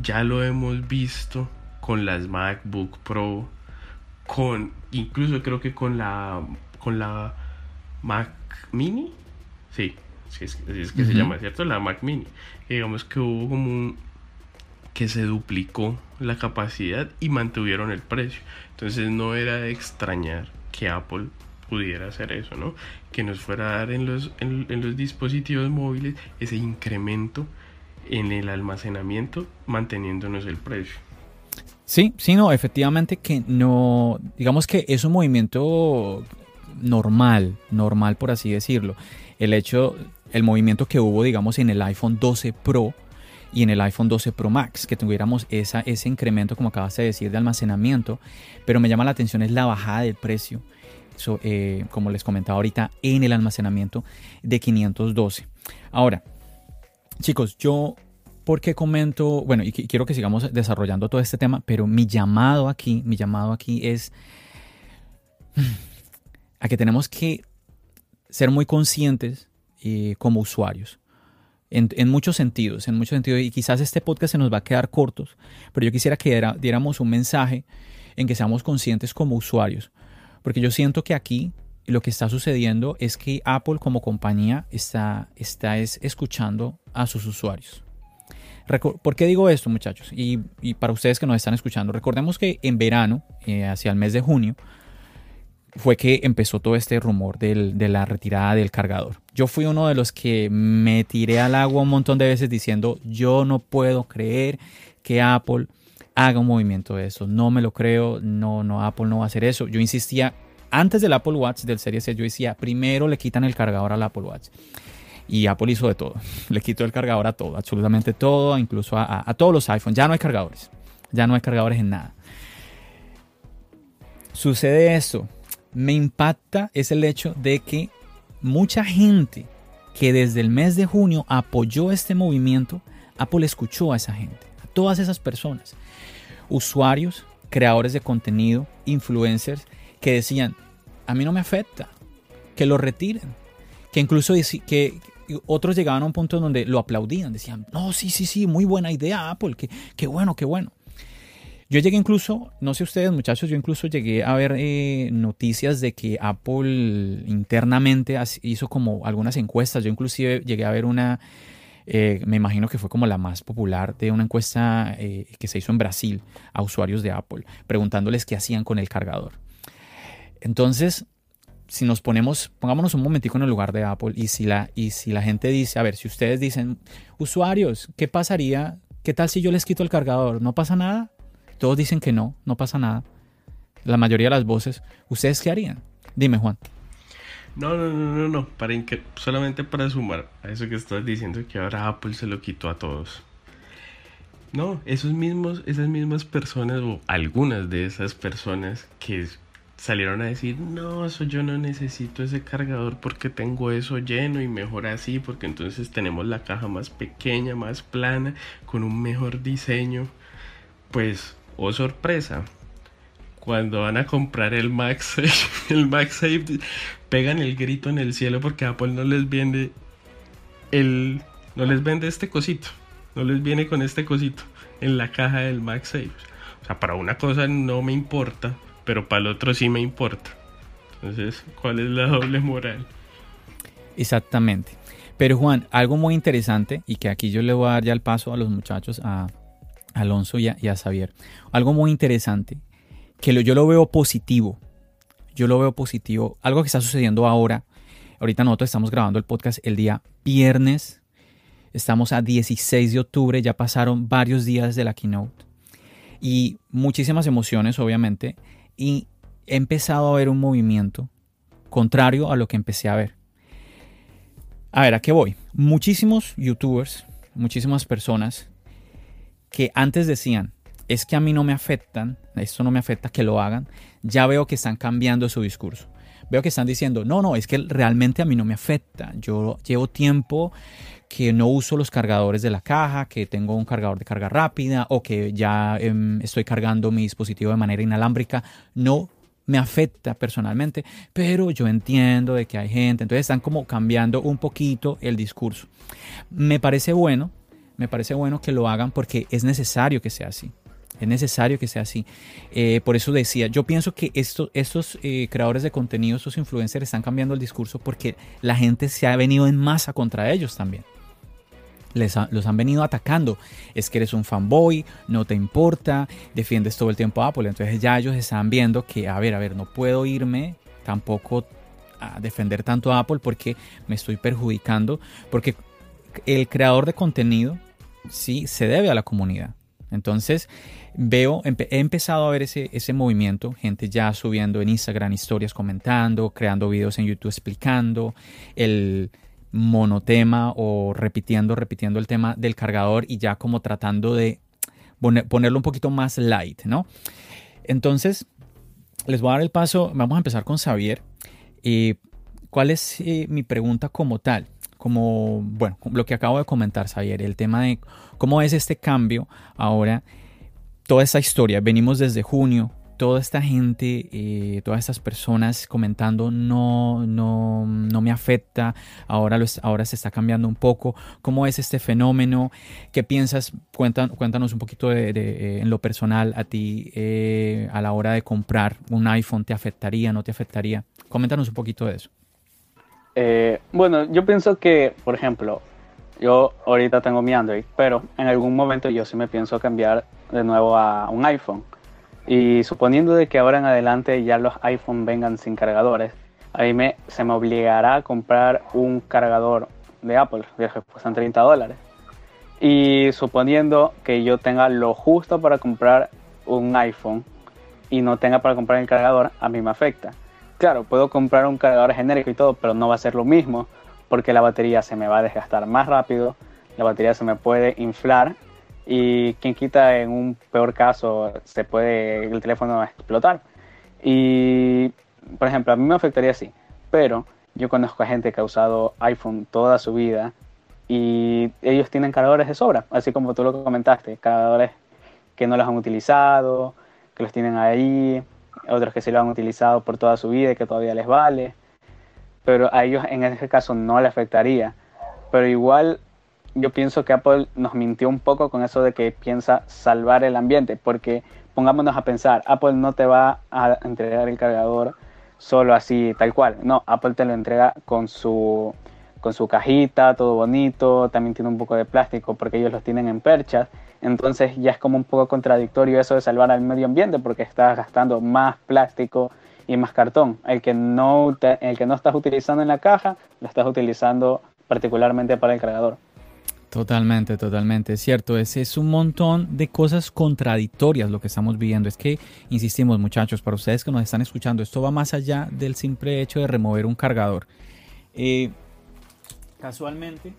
ya lo hemos visto con las MacBook Pro, con incluso creo que con la con la Mac Mini, sí, es, es que se llama, ¿cierto? La Mac Mini. digamos que hubo como un que se duplicó la capacidad y mantuvieron el precio. Entonces no era de extrañar que Apple pudiera hacer eso, ¿no? Que nos fuera a dar en los, en, los dispositivos móviles ese incremento en el almacenamiento manteniéndonos el precio. Sí, sí, no, efectivamente que no, digamos que es un movimiento normal, normal por así decirlo. El hecho, el movimiento que hubo, digamos, en el iPhone 12 Pro, y en el iPhone 12 Pro Max, que tuviéramos esa, ese incremento, como acabas de decir, de almacenamiento, pero me llama la atención es la bajada del precio, eh, como les comentaba ahorita, en el almacenamiento de 512. Ahora, chicos, yo, ¿por qué comento? Bueno, y quiero que sigamos desarrollando todo este tema, pero mi llamado aquí, mi llamado aquí es a que tenemos que ser muy conscientes eh, como usuarios en, muchos sentidos, en muchos sentidos, y quizás este podcast se nos va a quedar cortos, pero yo quisiera que diéramos un mensaje en que seamos conscientes como usuarios, porque yo siento que aquí lo que está sucediendo es que Apple como compañía está, está es, escuchando a sus usuarios. ¿Por qué digo esto, muchachos? Y, para ustedes que nos están escuchando, recordemos que en verano, eh, hacia el mes de junio, fue que empezó todo este rumor de la retirada del cargador. Yo fui uno de los que me tiré al agua un montón de veces diciendo, yo no puedo creer que Apple haga un movimiento de eso. No me lo creo, no, no, Apple no va a hacer eso. Yo insistía, antes del Apple Watch, del Series S, yo decía, primero le quitan el cargador al Apple Watch. Y Apple hizo de todo. Le quitó el cargador a todo, absolutamente todo, incluso a, a todos los iPhones. Ya no hay cargadores. Ya no hay cargadores en nada. Sucede eso me impacta es el hecho de que mucha gente que desde el mes de junio apoyó este movimiento, Apple escuchó a esa gente, a todas esas personas, usuarios, creadores de contenido, influencers, que decían, a mí no me afecta, que lo retiren, que incluso que otros llegaban a un punto donde lo aplaudían, decían, no, sí, sí, sí, muy buena idea Apple, que, qué bueno, qué bueno. Yo llegué incluso, no sé ustedes muchachos, yo incluso llegué a ver eh, noticias de que Apple internamente hizo como algunas encuestas. Yo inclusive llegué a ver una, eh, me imagino que fue como la más popular de una encuesta eh, que se hizo en Brasil a usuarios de Apple, preguntándoles qué hacían con el cargador. Entonces, si nos ponemos, pongámonos un momentico en el lugar de Apple y si la, y si la gente dice, a ver, si ustedes dicen, usuarios, ¿qué pasaría? ¿Qué tal si yo les quito el cargador? ¿No pasa nada? Todos dicen que no, no pasa nada. La mayoría de las voces, ¿ustedes qué harían? Dime, Juan. No, no, no, no, no. Para solamente para sumar a eso que estás diciendo que ahora Apple se lo quitó a todos. No, esos mismos, esas mismas personas o algunas de esas personas que salieron a decir, no, eso yo no necesito ese cargador porque tengo eso lleno y mejor así, porque entonces tenemos la caja más pequeña, más plana, con un mejor diseño. Pues, oh sorpresa, cuando van a comprar el MagSafe, el MagSafe pegan el grito en el cielo porque Apple no les vende el, no les vende este cosito, no les viene con este cosito en la caja del MagSafe. O sea, para una cosa no me importa, pero para el otro sí me importa. Entonces, ¿cuál es la doble moral? Exactamente. Pero Juan, algo muy interesante y que aquí yo le voy a dar ya el paso a los muchachos, a Alonso y a, Xavier. Algo muy interesante, que yo lo veo positivo. Yo lo veo positivo. Algo que está sucediendo ahora. Ahorita nosotros estamos grabando el podcast el día viernes. Estamos a 16 de octubre, ya pasaron varios días de la keynote. Y muchísimas emociones, obviamente y he empezado a ver un movimiento contrario a lo que empecé a ver. A ver, ¿a qué voy? Muchísimos youtubers, muchísimas personas que antes decían, es que a mí no me afectan, esto no me afecta que lo hagan, ya veo que están cambiando su discurso. Veo que están diciendo, no, no, es que realmente a mí no me afecta. Yo llevo tiempo que no uso los cargadores de la caja, que tengo un cargador de carga rápida o que ya em, estoy cargando mi dispositivo de manera inalámbrica, no me afecta personalmente, pero yo entiendo de que hay gente, entonces están como cambiando un poquito el discurso. Me parece bueno, me parece bueno que lo hagan porque es necesario que sea así. Es necesario que sea así. Eh, por eso decía, yo pienso que estos, estos eh, creadores de contenido, estos influencers están cambiando el discurso porque la gente se ha venido en masa contra ellos también les los han venido atacando. Es que eres un fanboy, no te importa, defiendes todo el tiempo a Apple. Entonces ya ellos están viendo que, a ver, a ver, no puedo irme tampoco a defender tanto a Apple porque me estoy perjudicando. Porque el creador de contenido sí se debe a la comunidad. Entonces veo, he empezado a ver ese, ese movimiento, gente ya subiendo en Instagram historias comentando, creando videos en YouTube explicando el monotema o repitiendo, repitiendo el tema del cargador y ya como tratando de ponerlo un poquito más light, ¿no? Entonces, les voy a dar el paso, vamos a empezar con Xavier. Eh, ¿Cuál es eh, mi pregunta como tal? Como, bueno, lo que acabo de comentar, Xavier, el tema de cómo es este cambio ahora, toda esta historia, venimos desde junio, toda esta gente, eh, todas estas personas comentando no, no, no me afecta, ahora, ahora se está cambiando un poco. ¿Cómo es este fenómeno? ¿Qué piensas? cuéntanos un poquito de, eh, en lo personal a ti eh, a la hora de comprar un iPhone, ¿te afectaría, no te afectaría? Coméntanos un poquito de eso. Bueno, yo pienso que, por ejemplo, yo ahorita tengo mi Android, pero en algún momento yo sí me pienso cambiar de nuevo a un iPhone y suponiendo de que ahora en adelante ya los iPhone vengan sin cargadores, a mí me, se me obligará a comprar un cargador de Apple, que cuestan 30 dólares. Y suponiendo que yo tenga lo justo para comprar un iPhone y no tenga para comprar el cargador, a mí me afecta. Claro, puedo comprar un cargador genérico y todo, pero no va a ser lo mismo porque la batería se me va a desgastar más rápido, la batería se me puede inflar y quien quita en un peor caso se puede el teléfono explotar. Y por ejemplo, a mí me afectaría así, pero yo conozco a gente que ha usado iPhone toda su vida y ellos tienen cargadores de sobra, así como tú lo comentaste, cargadores que no los han utilizado, que los tienen ahí, otros que sí lo han utilizado por toda su vida y que todavía les vale, pero a ellos en ese caso no le afectaría. Pero igual yo pienso que Apple nos mintió un poco con eso de que piensa salvar el ambiente, porque pongámonos a pensar, Apple no te va a entregar el cargador solo así, tal cual. No, Apple te lo entrega con su con su cajita, todo bonito, también tiene un poco de plástico porque ellos los tienen en perchas, entonces ya es como un poco contradictorio eso de salvar al medio ambiente porque estás gastando más plástico y más cartón. El que no, el que no estás utilizando en la caja, lo estás utilizando particularmente para el cargador. Totalmente, totalmente, es cierto. Es, es un montón de cosas contradictorias lo que estamos viviendo. Es que, insistimos muchachos, para ustedes que nos están escuchando, esto va más allá del simple hecho de remover un cargador. Eh, casualmente,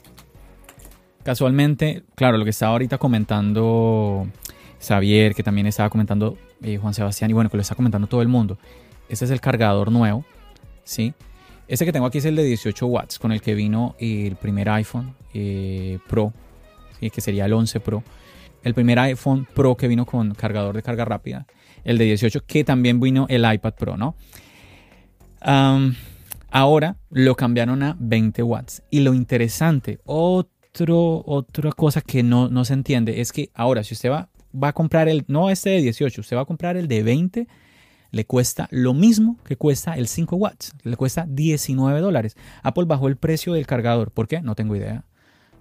casualmente, claro, lo que estaba ahorita comentando Xavier, que también estaba comentando eh, Juan Sebastián, y bueno, que lo está comentando todo el mundo. Este es el cargador nuevo, ¿sí? Este que tengo aquí es el de 18 watts, con el que vino el primer iPhone eh, Pro, que sería el 11 Pro. El primer iPhone Pro que vino con cargador de carga rápida. El de 18, que también vino el iPad Pro, ¿no? ahora lo cambiaron a 20 watts. Y lo interesante, otro, otra cosa que no, no se entiende, es que ahora si usted va, va a comprar el, no este de 18, usted va a comprar el de 20 le cuesta lo mismo que cuesta el 5 watts, le cuesta 19 dólares. Apple bajó el precio del cargador, ¿por qué? No tengo idea,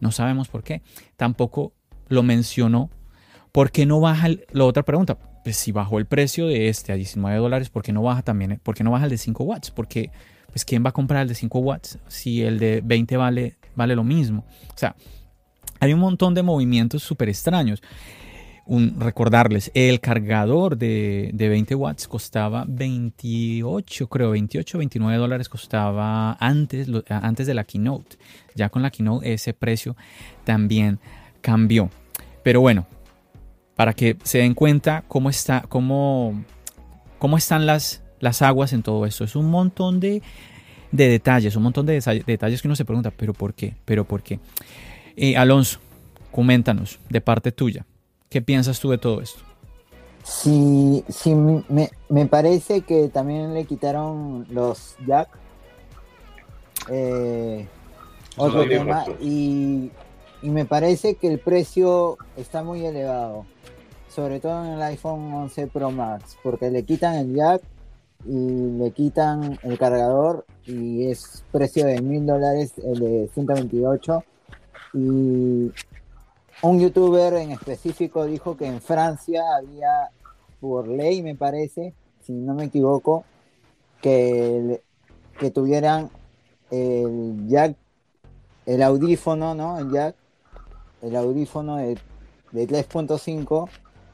no sabemos por qué. Tampoco lo mencionó. ¿Por qué no baja la otra pregunta? Pues si bajó el precio de este a 19 dólares, ¿por qué no baja también? ¿Por qué no baja el de 5 watts? Porque, pues, ¿quién va a comprar el de 5 watts si el de 20 vale, vale lo mismo? O sea, hay un montón de movimientos súper extraños recordarles, el cargador de, 20 watts costaba 28, creo, 28, 29 dólares costaba antes, antes de la keynote. Ya con la keynote ese precio también cambió. Pero bueno, para que se den cuenta cómo, está, cómo, cómo están las, las aguas en todo esto. Es un montón de, detalles, un montón de detalles que uno se pregunta, pero ¿por qué? ¿Pero por qué? Eh, Alonso, coméntanos de parte tuya. ¿Qué piensas tú de todo esto? Sí, sí me, me parece que también le quitaron los jack. Eh, otro tema. Y, y, me parece que el precio está muy elevado. Sobre todo en el iPhone 11 Pro Max. Porque le quitan el jack y le quitan el cargador. Y es precio de mil dólares el de 128. Y un youtuber en específico dijo que en Francia había, por ley me parece, si no me equivoco, que, que tuvieran el jack, el audífono, ¿no? El jack, el audífono de, 3.5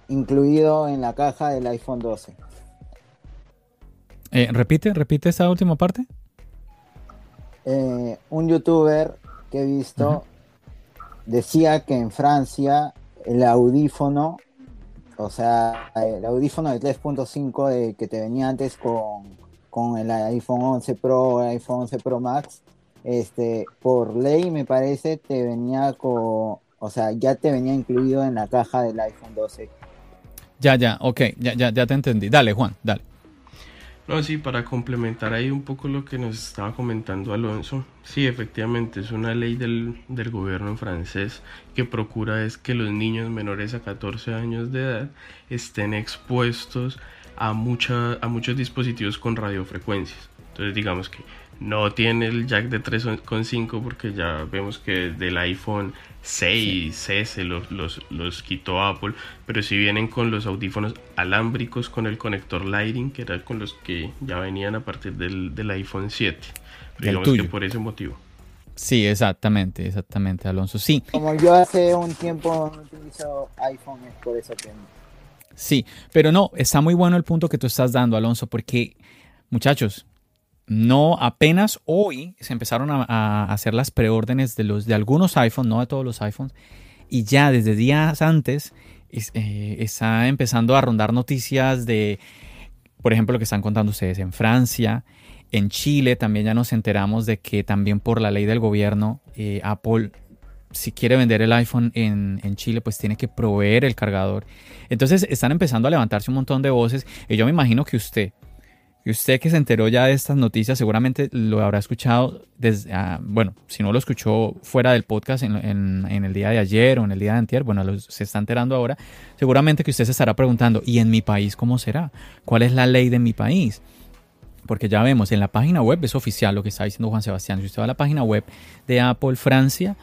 incluido en la caja del iPhone 12. Eh, repite, repite esa última parte. Eh, un youtuber que he visto decía que en Francia el audífono, o sea, el audífono de 3.5 que te venía antes con, con el iPhone 11 Pro el iPhone 11 Pro Max, este, por ley me parece te venía con, o sea, ya te venía incluido en la caja del iPhone 12. Ya, ya, ok, ya, ya, ya te entendí. Dale, Juan, dale. No, sí, para complementar ahí un poco lo que nos estaba comentando Alonso, sí, efectivamente es una ley del, del gobierno francés que procura es que los niños menores a 14 años de edad estén expuestos a, mucha, a muchos dispositivos con radiofrecuencias. Entonces digamos que no tiene el jack de 3.5 porque ya vemos que del iPhone 6, S los, los, los, quitó Apple, pero si vienen con los audífonos alámbricos con el conector Lighting, que era con los que ya venían a partir del, del iPhone 7. digamos que por ese motivo. Sí, exactamente, exactamente, Alonso. Sí. Como yo hace un tiempo no utilizo iPhone, es por eso que... Sí, pero no, está muy bueno el punto que tú estás dando, Alonso, porque, muchachos, no apenas hoy se empezaron a, hacer las preórdenes de los de algunos iPhones, no de todos los iPhones, y ya desde días antes eh, está empezando a rondar noticias de, por ejemplo, lo que están contando ustedes en Francia, en Chile también ya nos enteramos de que también por la ley del gobierno eh, Apple si quiere vender el iPhone en, en, Chile, pues tiene que proveer el cargador. Entonces están empezando a levantarse un montón de voces y yo me imagino que usted, y usted que se enteró ya de estas noticias seguramente lo habrá escuchado desde, ah, bueno, si no lo escuchó fuera del podcast en, el día de ayer o en el día de antier, bueno, se está enterando ahora, seguramente que usted se estará preguntando, ¿y en mi país cómo será? ¿Cuál es la ley de mi país? porque ya vemos en la página web, es oficial lo que está diciendo Juan Sebastián, si usted va a la página web de Apple Francia,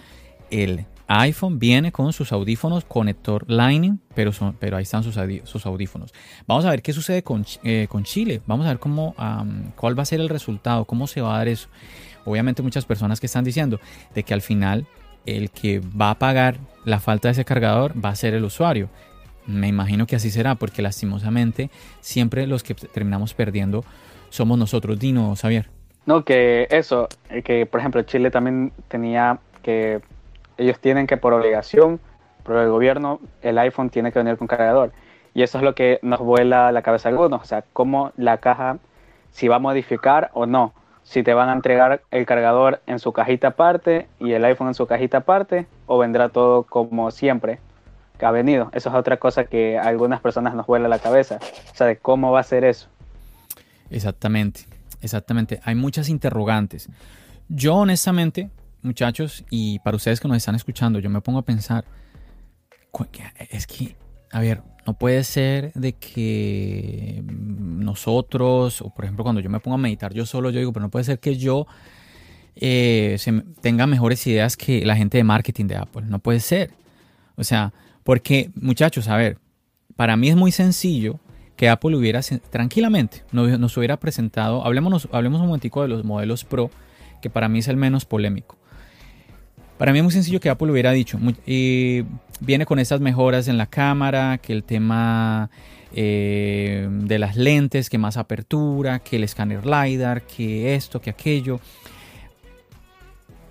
el iPhone viene con sus audífonos conector Lightning, pero, son, pero ahí están sus, sus audífonos. Vamos a ver qué sucede con, eh, con Chile, vamos a ver cómo, cuál va a ser el resultado, cómo se va a dar eso. Obviamente muchas personas que están diciendo de que al final el que va a pagar la falta de ese cargador va a ser el usuario. Me imagino que así será, porque lastimosamente siempre los que terminamos perdiendo somos nosotros. Dino, Xavier. No, que eso, eh, que por ejemplo Chile también tenía que, ellos tienen que por obligación, por el gobierno, el iPhone tiene que venir con cargador. Y eso es lo que nos vuela la cabeza a algunos, o sea, cómo la caja, si va a modificar o no, si te van a entregar el cargador en su cajita aparte y el iPhone en su cajita aparte, o vendrá todo como siempre que ha venido. Eso es otra cosa que a algunas personas nos vuela la cabeza, o sea, de cómo va a ser eso. Exactamente, exactamente. Hay muchas interrogantes. Yo honestamente, muchachos, y para ustedes que nos están escuchando, yo me pongo a pensar, es que, a ver, no puede ser de que nosotros, o por ejemplo cuando yo me pongo a meditar yo solo, yo digo, pero no puede ser que yo eh, tenga mejores ideas que la gente de marketing de Apple. No puede ser. O sea, porque muchachos, a ver, para mí es muy sencillo que Apple hubiera tranquilamente nos, hubiera presentado, hablemos, hablemos un momentico de los modelos Pro, que para mí es el menos polémico. Para mí es muy sencillo que Apple hubiera dicho, viene con estas mejoras en la cámara, que el tema eh, de las lentes, que más apertura, que el escáner LiDAR, que esto, que aquello.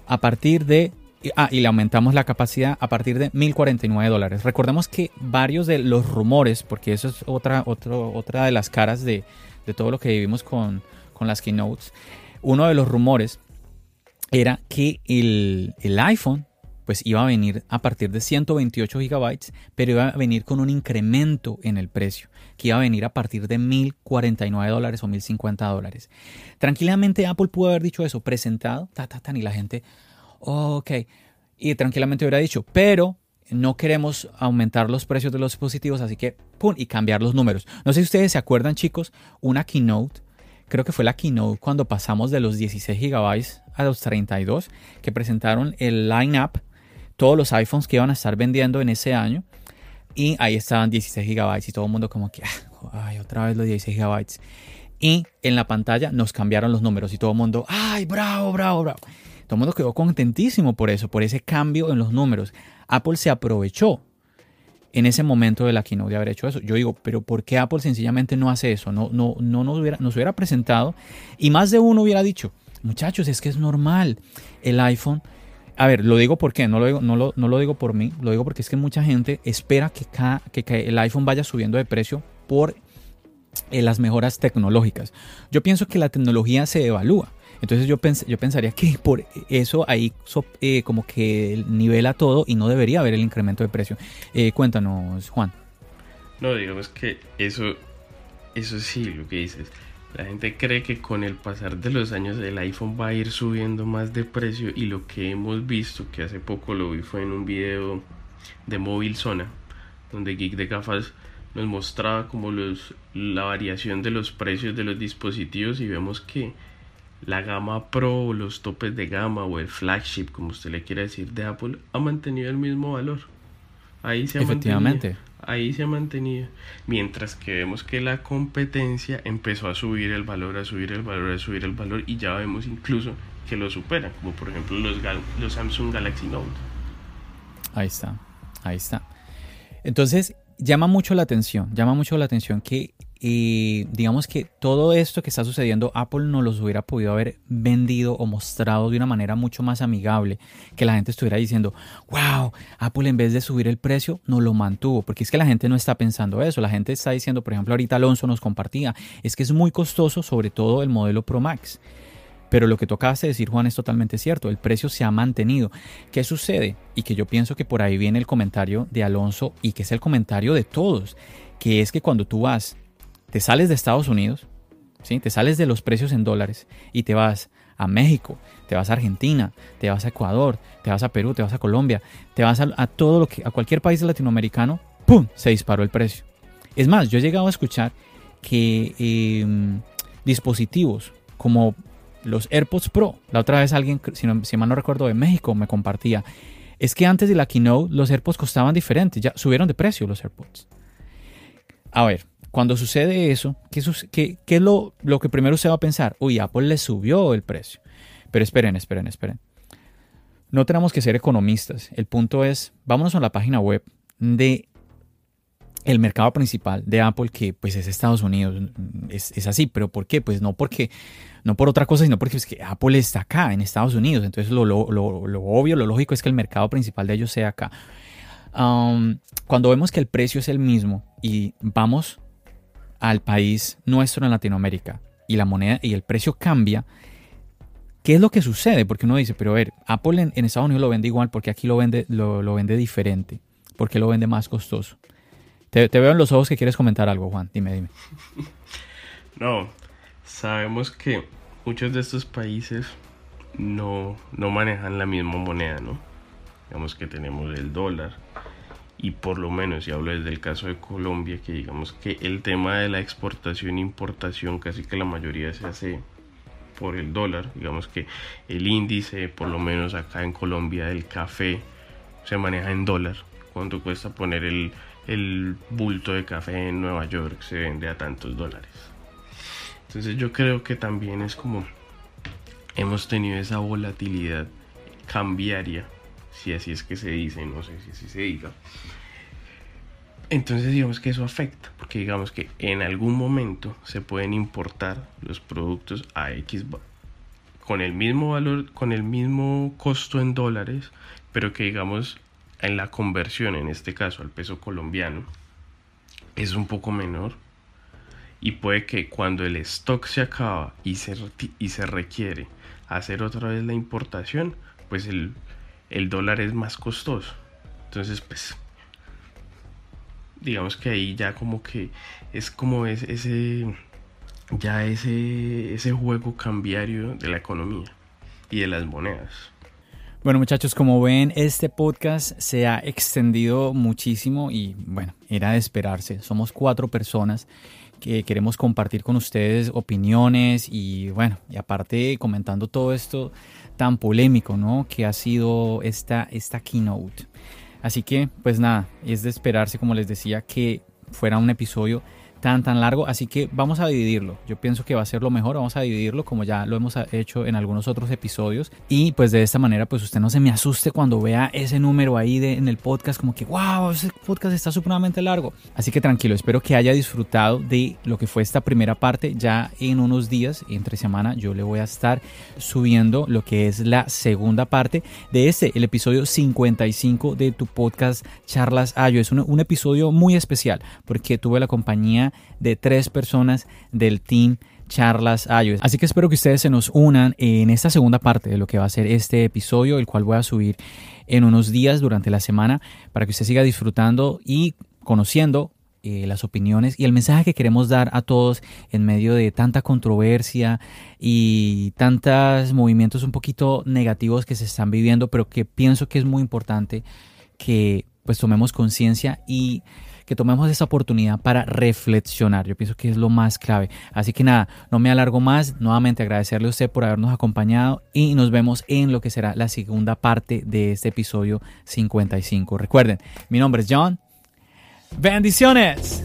A partir de Ah, y le aumentamos la capacidad a partir de 1.049 dólares. Recordemos que varios de los rumores, porque eso es otra, otra de las caras de, todo lo que vivimos con, las keynotes, uno de los rumores era que el, iPhone pues iba a venir a partir de 128 gigabytes, pero iba a venir con un incremento en el precio, que iba a venir a partir de 1.049 dólares o 1.050 dólares. Tranquilamente Apple pudo haber dicho eso, presentado, ta, ta, ta, y la gente ok, y tranquilamente hubiera dicho, pero no queremos aumentar los precios de los dispositivos, así que, ¡pum!, y cambiar los números. No sé si ustedes se acuerdan, chicos, una keynote, creo que fue la keynote cuando pasamos de los 16 GB a los 32, que presentaron el line-up, todos los iPhones que iban a estar vendiendo en ese año, y ahí estaban 16 GB y todo el mundo como que, ah, ay, otra vez los 16 GB. Y en la pantalla nos cambiaron los números y todo el mundo, ay, bravo, bravo, bravo. Todo el mundo quedó contentísimo por eso, por ese cambio en los números. Apple se aprovechó en ese momento de la keynote de haber hecho eso. Yo digo, pero ¿por qué Apple sencillamente no hace eso? No, no, no nos, hubiera, nos hubiera presentado y más de uno hubiera dicho, muchachos, es que es normal. El iPhone, a ver, lo digo porque no lo digo, no lo, no lo digo por mí, lo digo porque es que mucha gente espera que, que, el iPhone vaya subiendo de precio por eh, las mejoras tecnológicas. Yo pienso que la tecnología se evalúa. Entonces yo, yo pensaría que por eso ahí eh, como que nivela todo y no debería haber el incremento de precio. Eh, cuéntanos, Juan. No, digamos que eso, eso sí, lo que dices. La gente cree que con el pasar de los años el iPhone va a ir subiendo más de precio y lo que hemos visto, que hace poco lo vi fue en un video de Móvil Zona, donde Geek de Gafas nos mostraba como los, la variación de los precios de los dispositivos y vemos que la gama Pro o los topes de gama o el flagship, como usted le quiera decir, de Apple, ha mantenido el mismo valor. Ahí se ha Efectivamente. Mantenido, ahí se ha mantenido. Mientras que vemos que la competencia empezó a subir el valor, a subir el valor, a subir el valor y ya vemos incluso que lo superan, como por ejemplo los, los Samsung Galaxy Note. Ahí está, ahí está. Entonces, llama mucho la atención, llama mucho la atención que y digamos que todo esto que está sucediendo, Apple no los hubiera podido haber vendido o mostrado de una manera mucho más amigable, que la gente estuviera diciendo, wow, Apple en vez de subir el precio, no lo mantuvo, porque es que la gente no está pensando eso, la gente está diciendo, por ejemplo, ahorita Alonso nos compartía, es que es muy costoso, sobre todo el modelo Pro Max. Pero lo que tocaste decir, Juan, es totalmente cierto. El precio se ha mantenido. ¿Qué sucede? Y que yo pienso que por ahí viene el comentario de Alonso y que es el comentario de todos. Que es que cuando tú vas te sales de Estados Unidos, ¿sí? te sales de los precios en dólares y te vas a México, te vas a Argentina, te vas a Ecuador, te vas a Perú, te vas a Colombia, te vas a, todo lo que, a cualquier país latinoamericano, ¡pum! se disparó el precio. Es más, yo he llegado a escuchar que em, dispositivos como los AirPods Pro. La otra vez alguien, si, no, mal no recuerdo, de México me compartía. Es que antes de la keynote los AirPods costaban diferente, ya subieron de precio los AirPods. A ver, cuando sucede eso, ¿qué, qué, es lo, lo, que primero se va a pensar? Uy, Apple le subió el precio. Pero esperen, esperen, esperen. No tenemos que ser economistas. El punto es, vámonos a la página web de el mercado principal de Apple, que pues es Estados Unidos. Es, es, así, pero ¿por qué? Pues no porque, no por otra cosa, sino porque es que Apple está acá, en Estados Unidos. Entonces lo, lo, lo, lo obvio, lo lógico es que el mercado principal de ellos sea acá. Um, cuando vemos que el precio es el mismo y vamos al país nuestro en Latinoamérica y la moneda y el precio cambia, ¿qué es lo que sucede? Porque uno dice, pero a ver, Apple en, Estados Unidos lo vende igual porque aquí lo vende, lo, lo vende diferente, porque lo vende más costoso. Te, veo en los ojos que quieres comentar algo, Juan. Dime, dime. No, sabemos que muchos de estos países no, no manejan la misma moneda, ¿no? Digamos que tenemos el dólar. Y por lo menos, si hablo desde el caso de Colombia, que digamos que el tema de la exportación e importación casi que la mayoría se hace por el dólar. Digamos que el índice, por lo menos acá en Colombia, del café se maneja en dólar. ¿Cuánto cuesta poner el, el bulto de café en Nueva York se vende a tantos dólares. Entonces yo creo que también es como hemos tenido esa volatilidad cambiaria, si así es que se dice, no sé si así se diga. Entonces digamos que eso afecta, porque digamos que en algún momento se pueden importar los productos a X con el mismo valor, con el mismo costo en dólares, pero que digamos en la conversión, en este caso al peso colombiano, es un poco menor. Y puede que cuando el stock se acaba y se, y se requiere hacer otra vez la importación, pues el, el dólar es más costoso. Entonces, pues, digamos que ahí ya como que es como es, ese, ya ese, ese juego cambiario de la economía y de las monedas. Bueno muchachos, como ven, este podcast se ha extendido muchísimo y bueno, era de esperarse. Somos cuatro personas que queremos compartir con ustedes opiniones y bueno, y aparte comentando todo esto tan polémico, ¿no? Que ha sido esta, esta keynote. Así que, pues nada, es de esperarse, como les decía, que fuera un episodio tan tan largo, así que vamos a dividirlo. Yo pienso que va a ser lo mejor, vamos a dividirlo como ya lo hemos hecho en algunos otros episodios y pues de esta manera pues usted no se me asuste cuando vea ese número ahí de, en el podcast como que wow, ese podcast está supremamente largo. Así que tranquilo, espero que haya disfrutado de lo que fue esta primera parte. Ya en unos días, entre semana, yo le voy a estar subiendo lo que es la segunda parte de este, el episodio 55 de tu podcast Charlas Ayo. Es un, un episodio muy especial porque tuve la de tres personas del team charlas iOS. Así que espero que ustedes se nos unan en esta segunda parte de lo que va a ser este episodio, el cual voy a subir en unos días durante la semana para que usted siga disfrutando y conociendo eh, las opiniones y el mensaje que queremos dar a todos en medio de tanta controversia y tantos movimientos un poquito negativos que se están viviendo, pero que pienso que es muy importante que pues tomemos conciencia y que tomemos esa oportunidad para reflexionar. Yo pienso que es lo más clave. Así que nada, no me alargo más. Nuevamente agradecerle a usted por habernos acompañado y nos vemos en lo que será la segunda parte de este episodio 55. Recuerden, mi nombre es John. Bendiciones.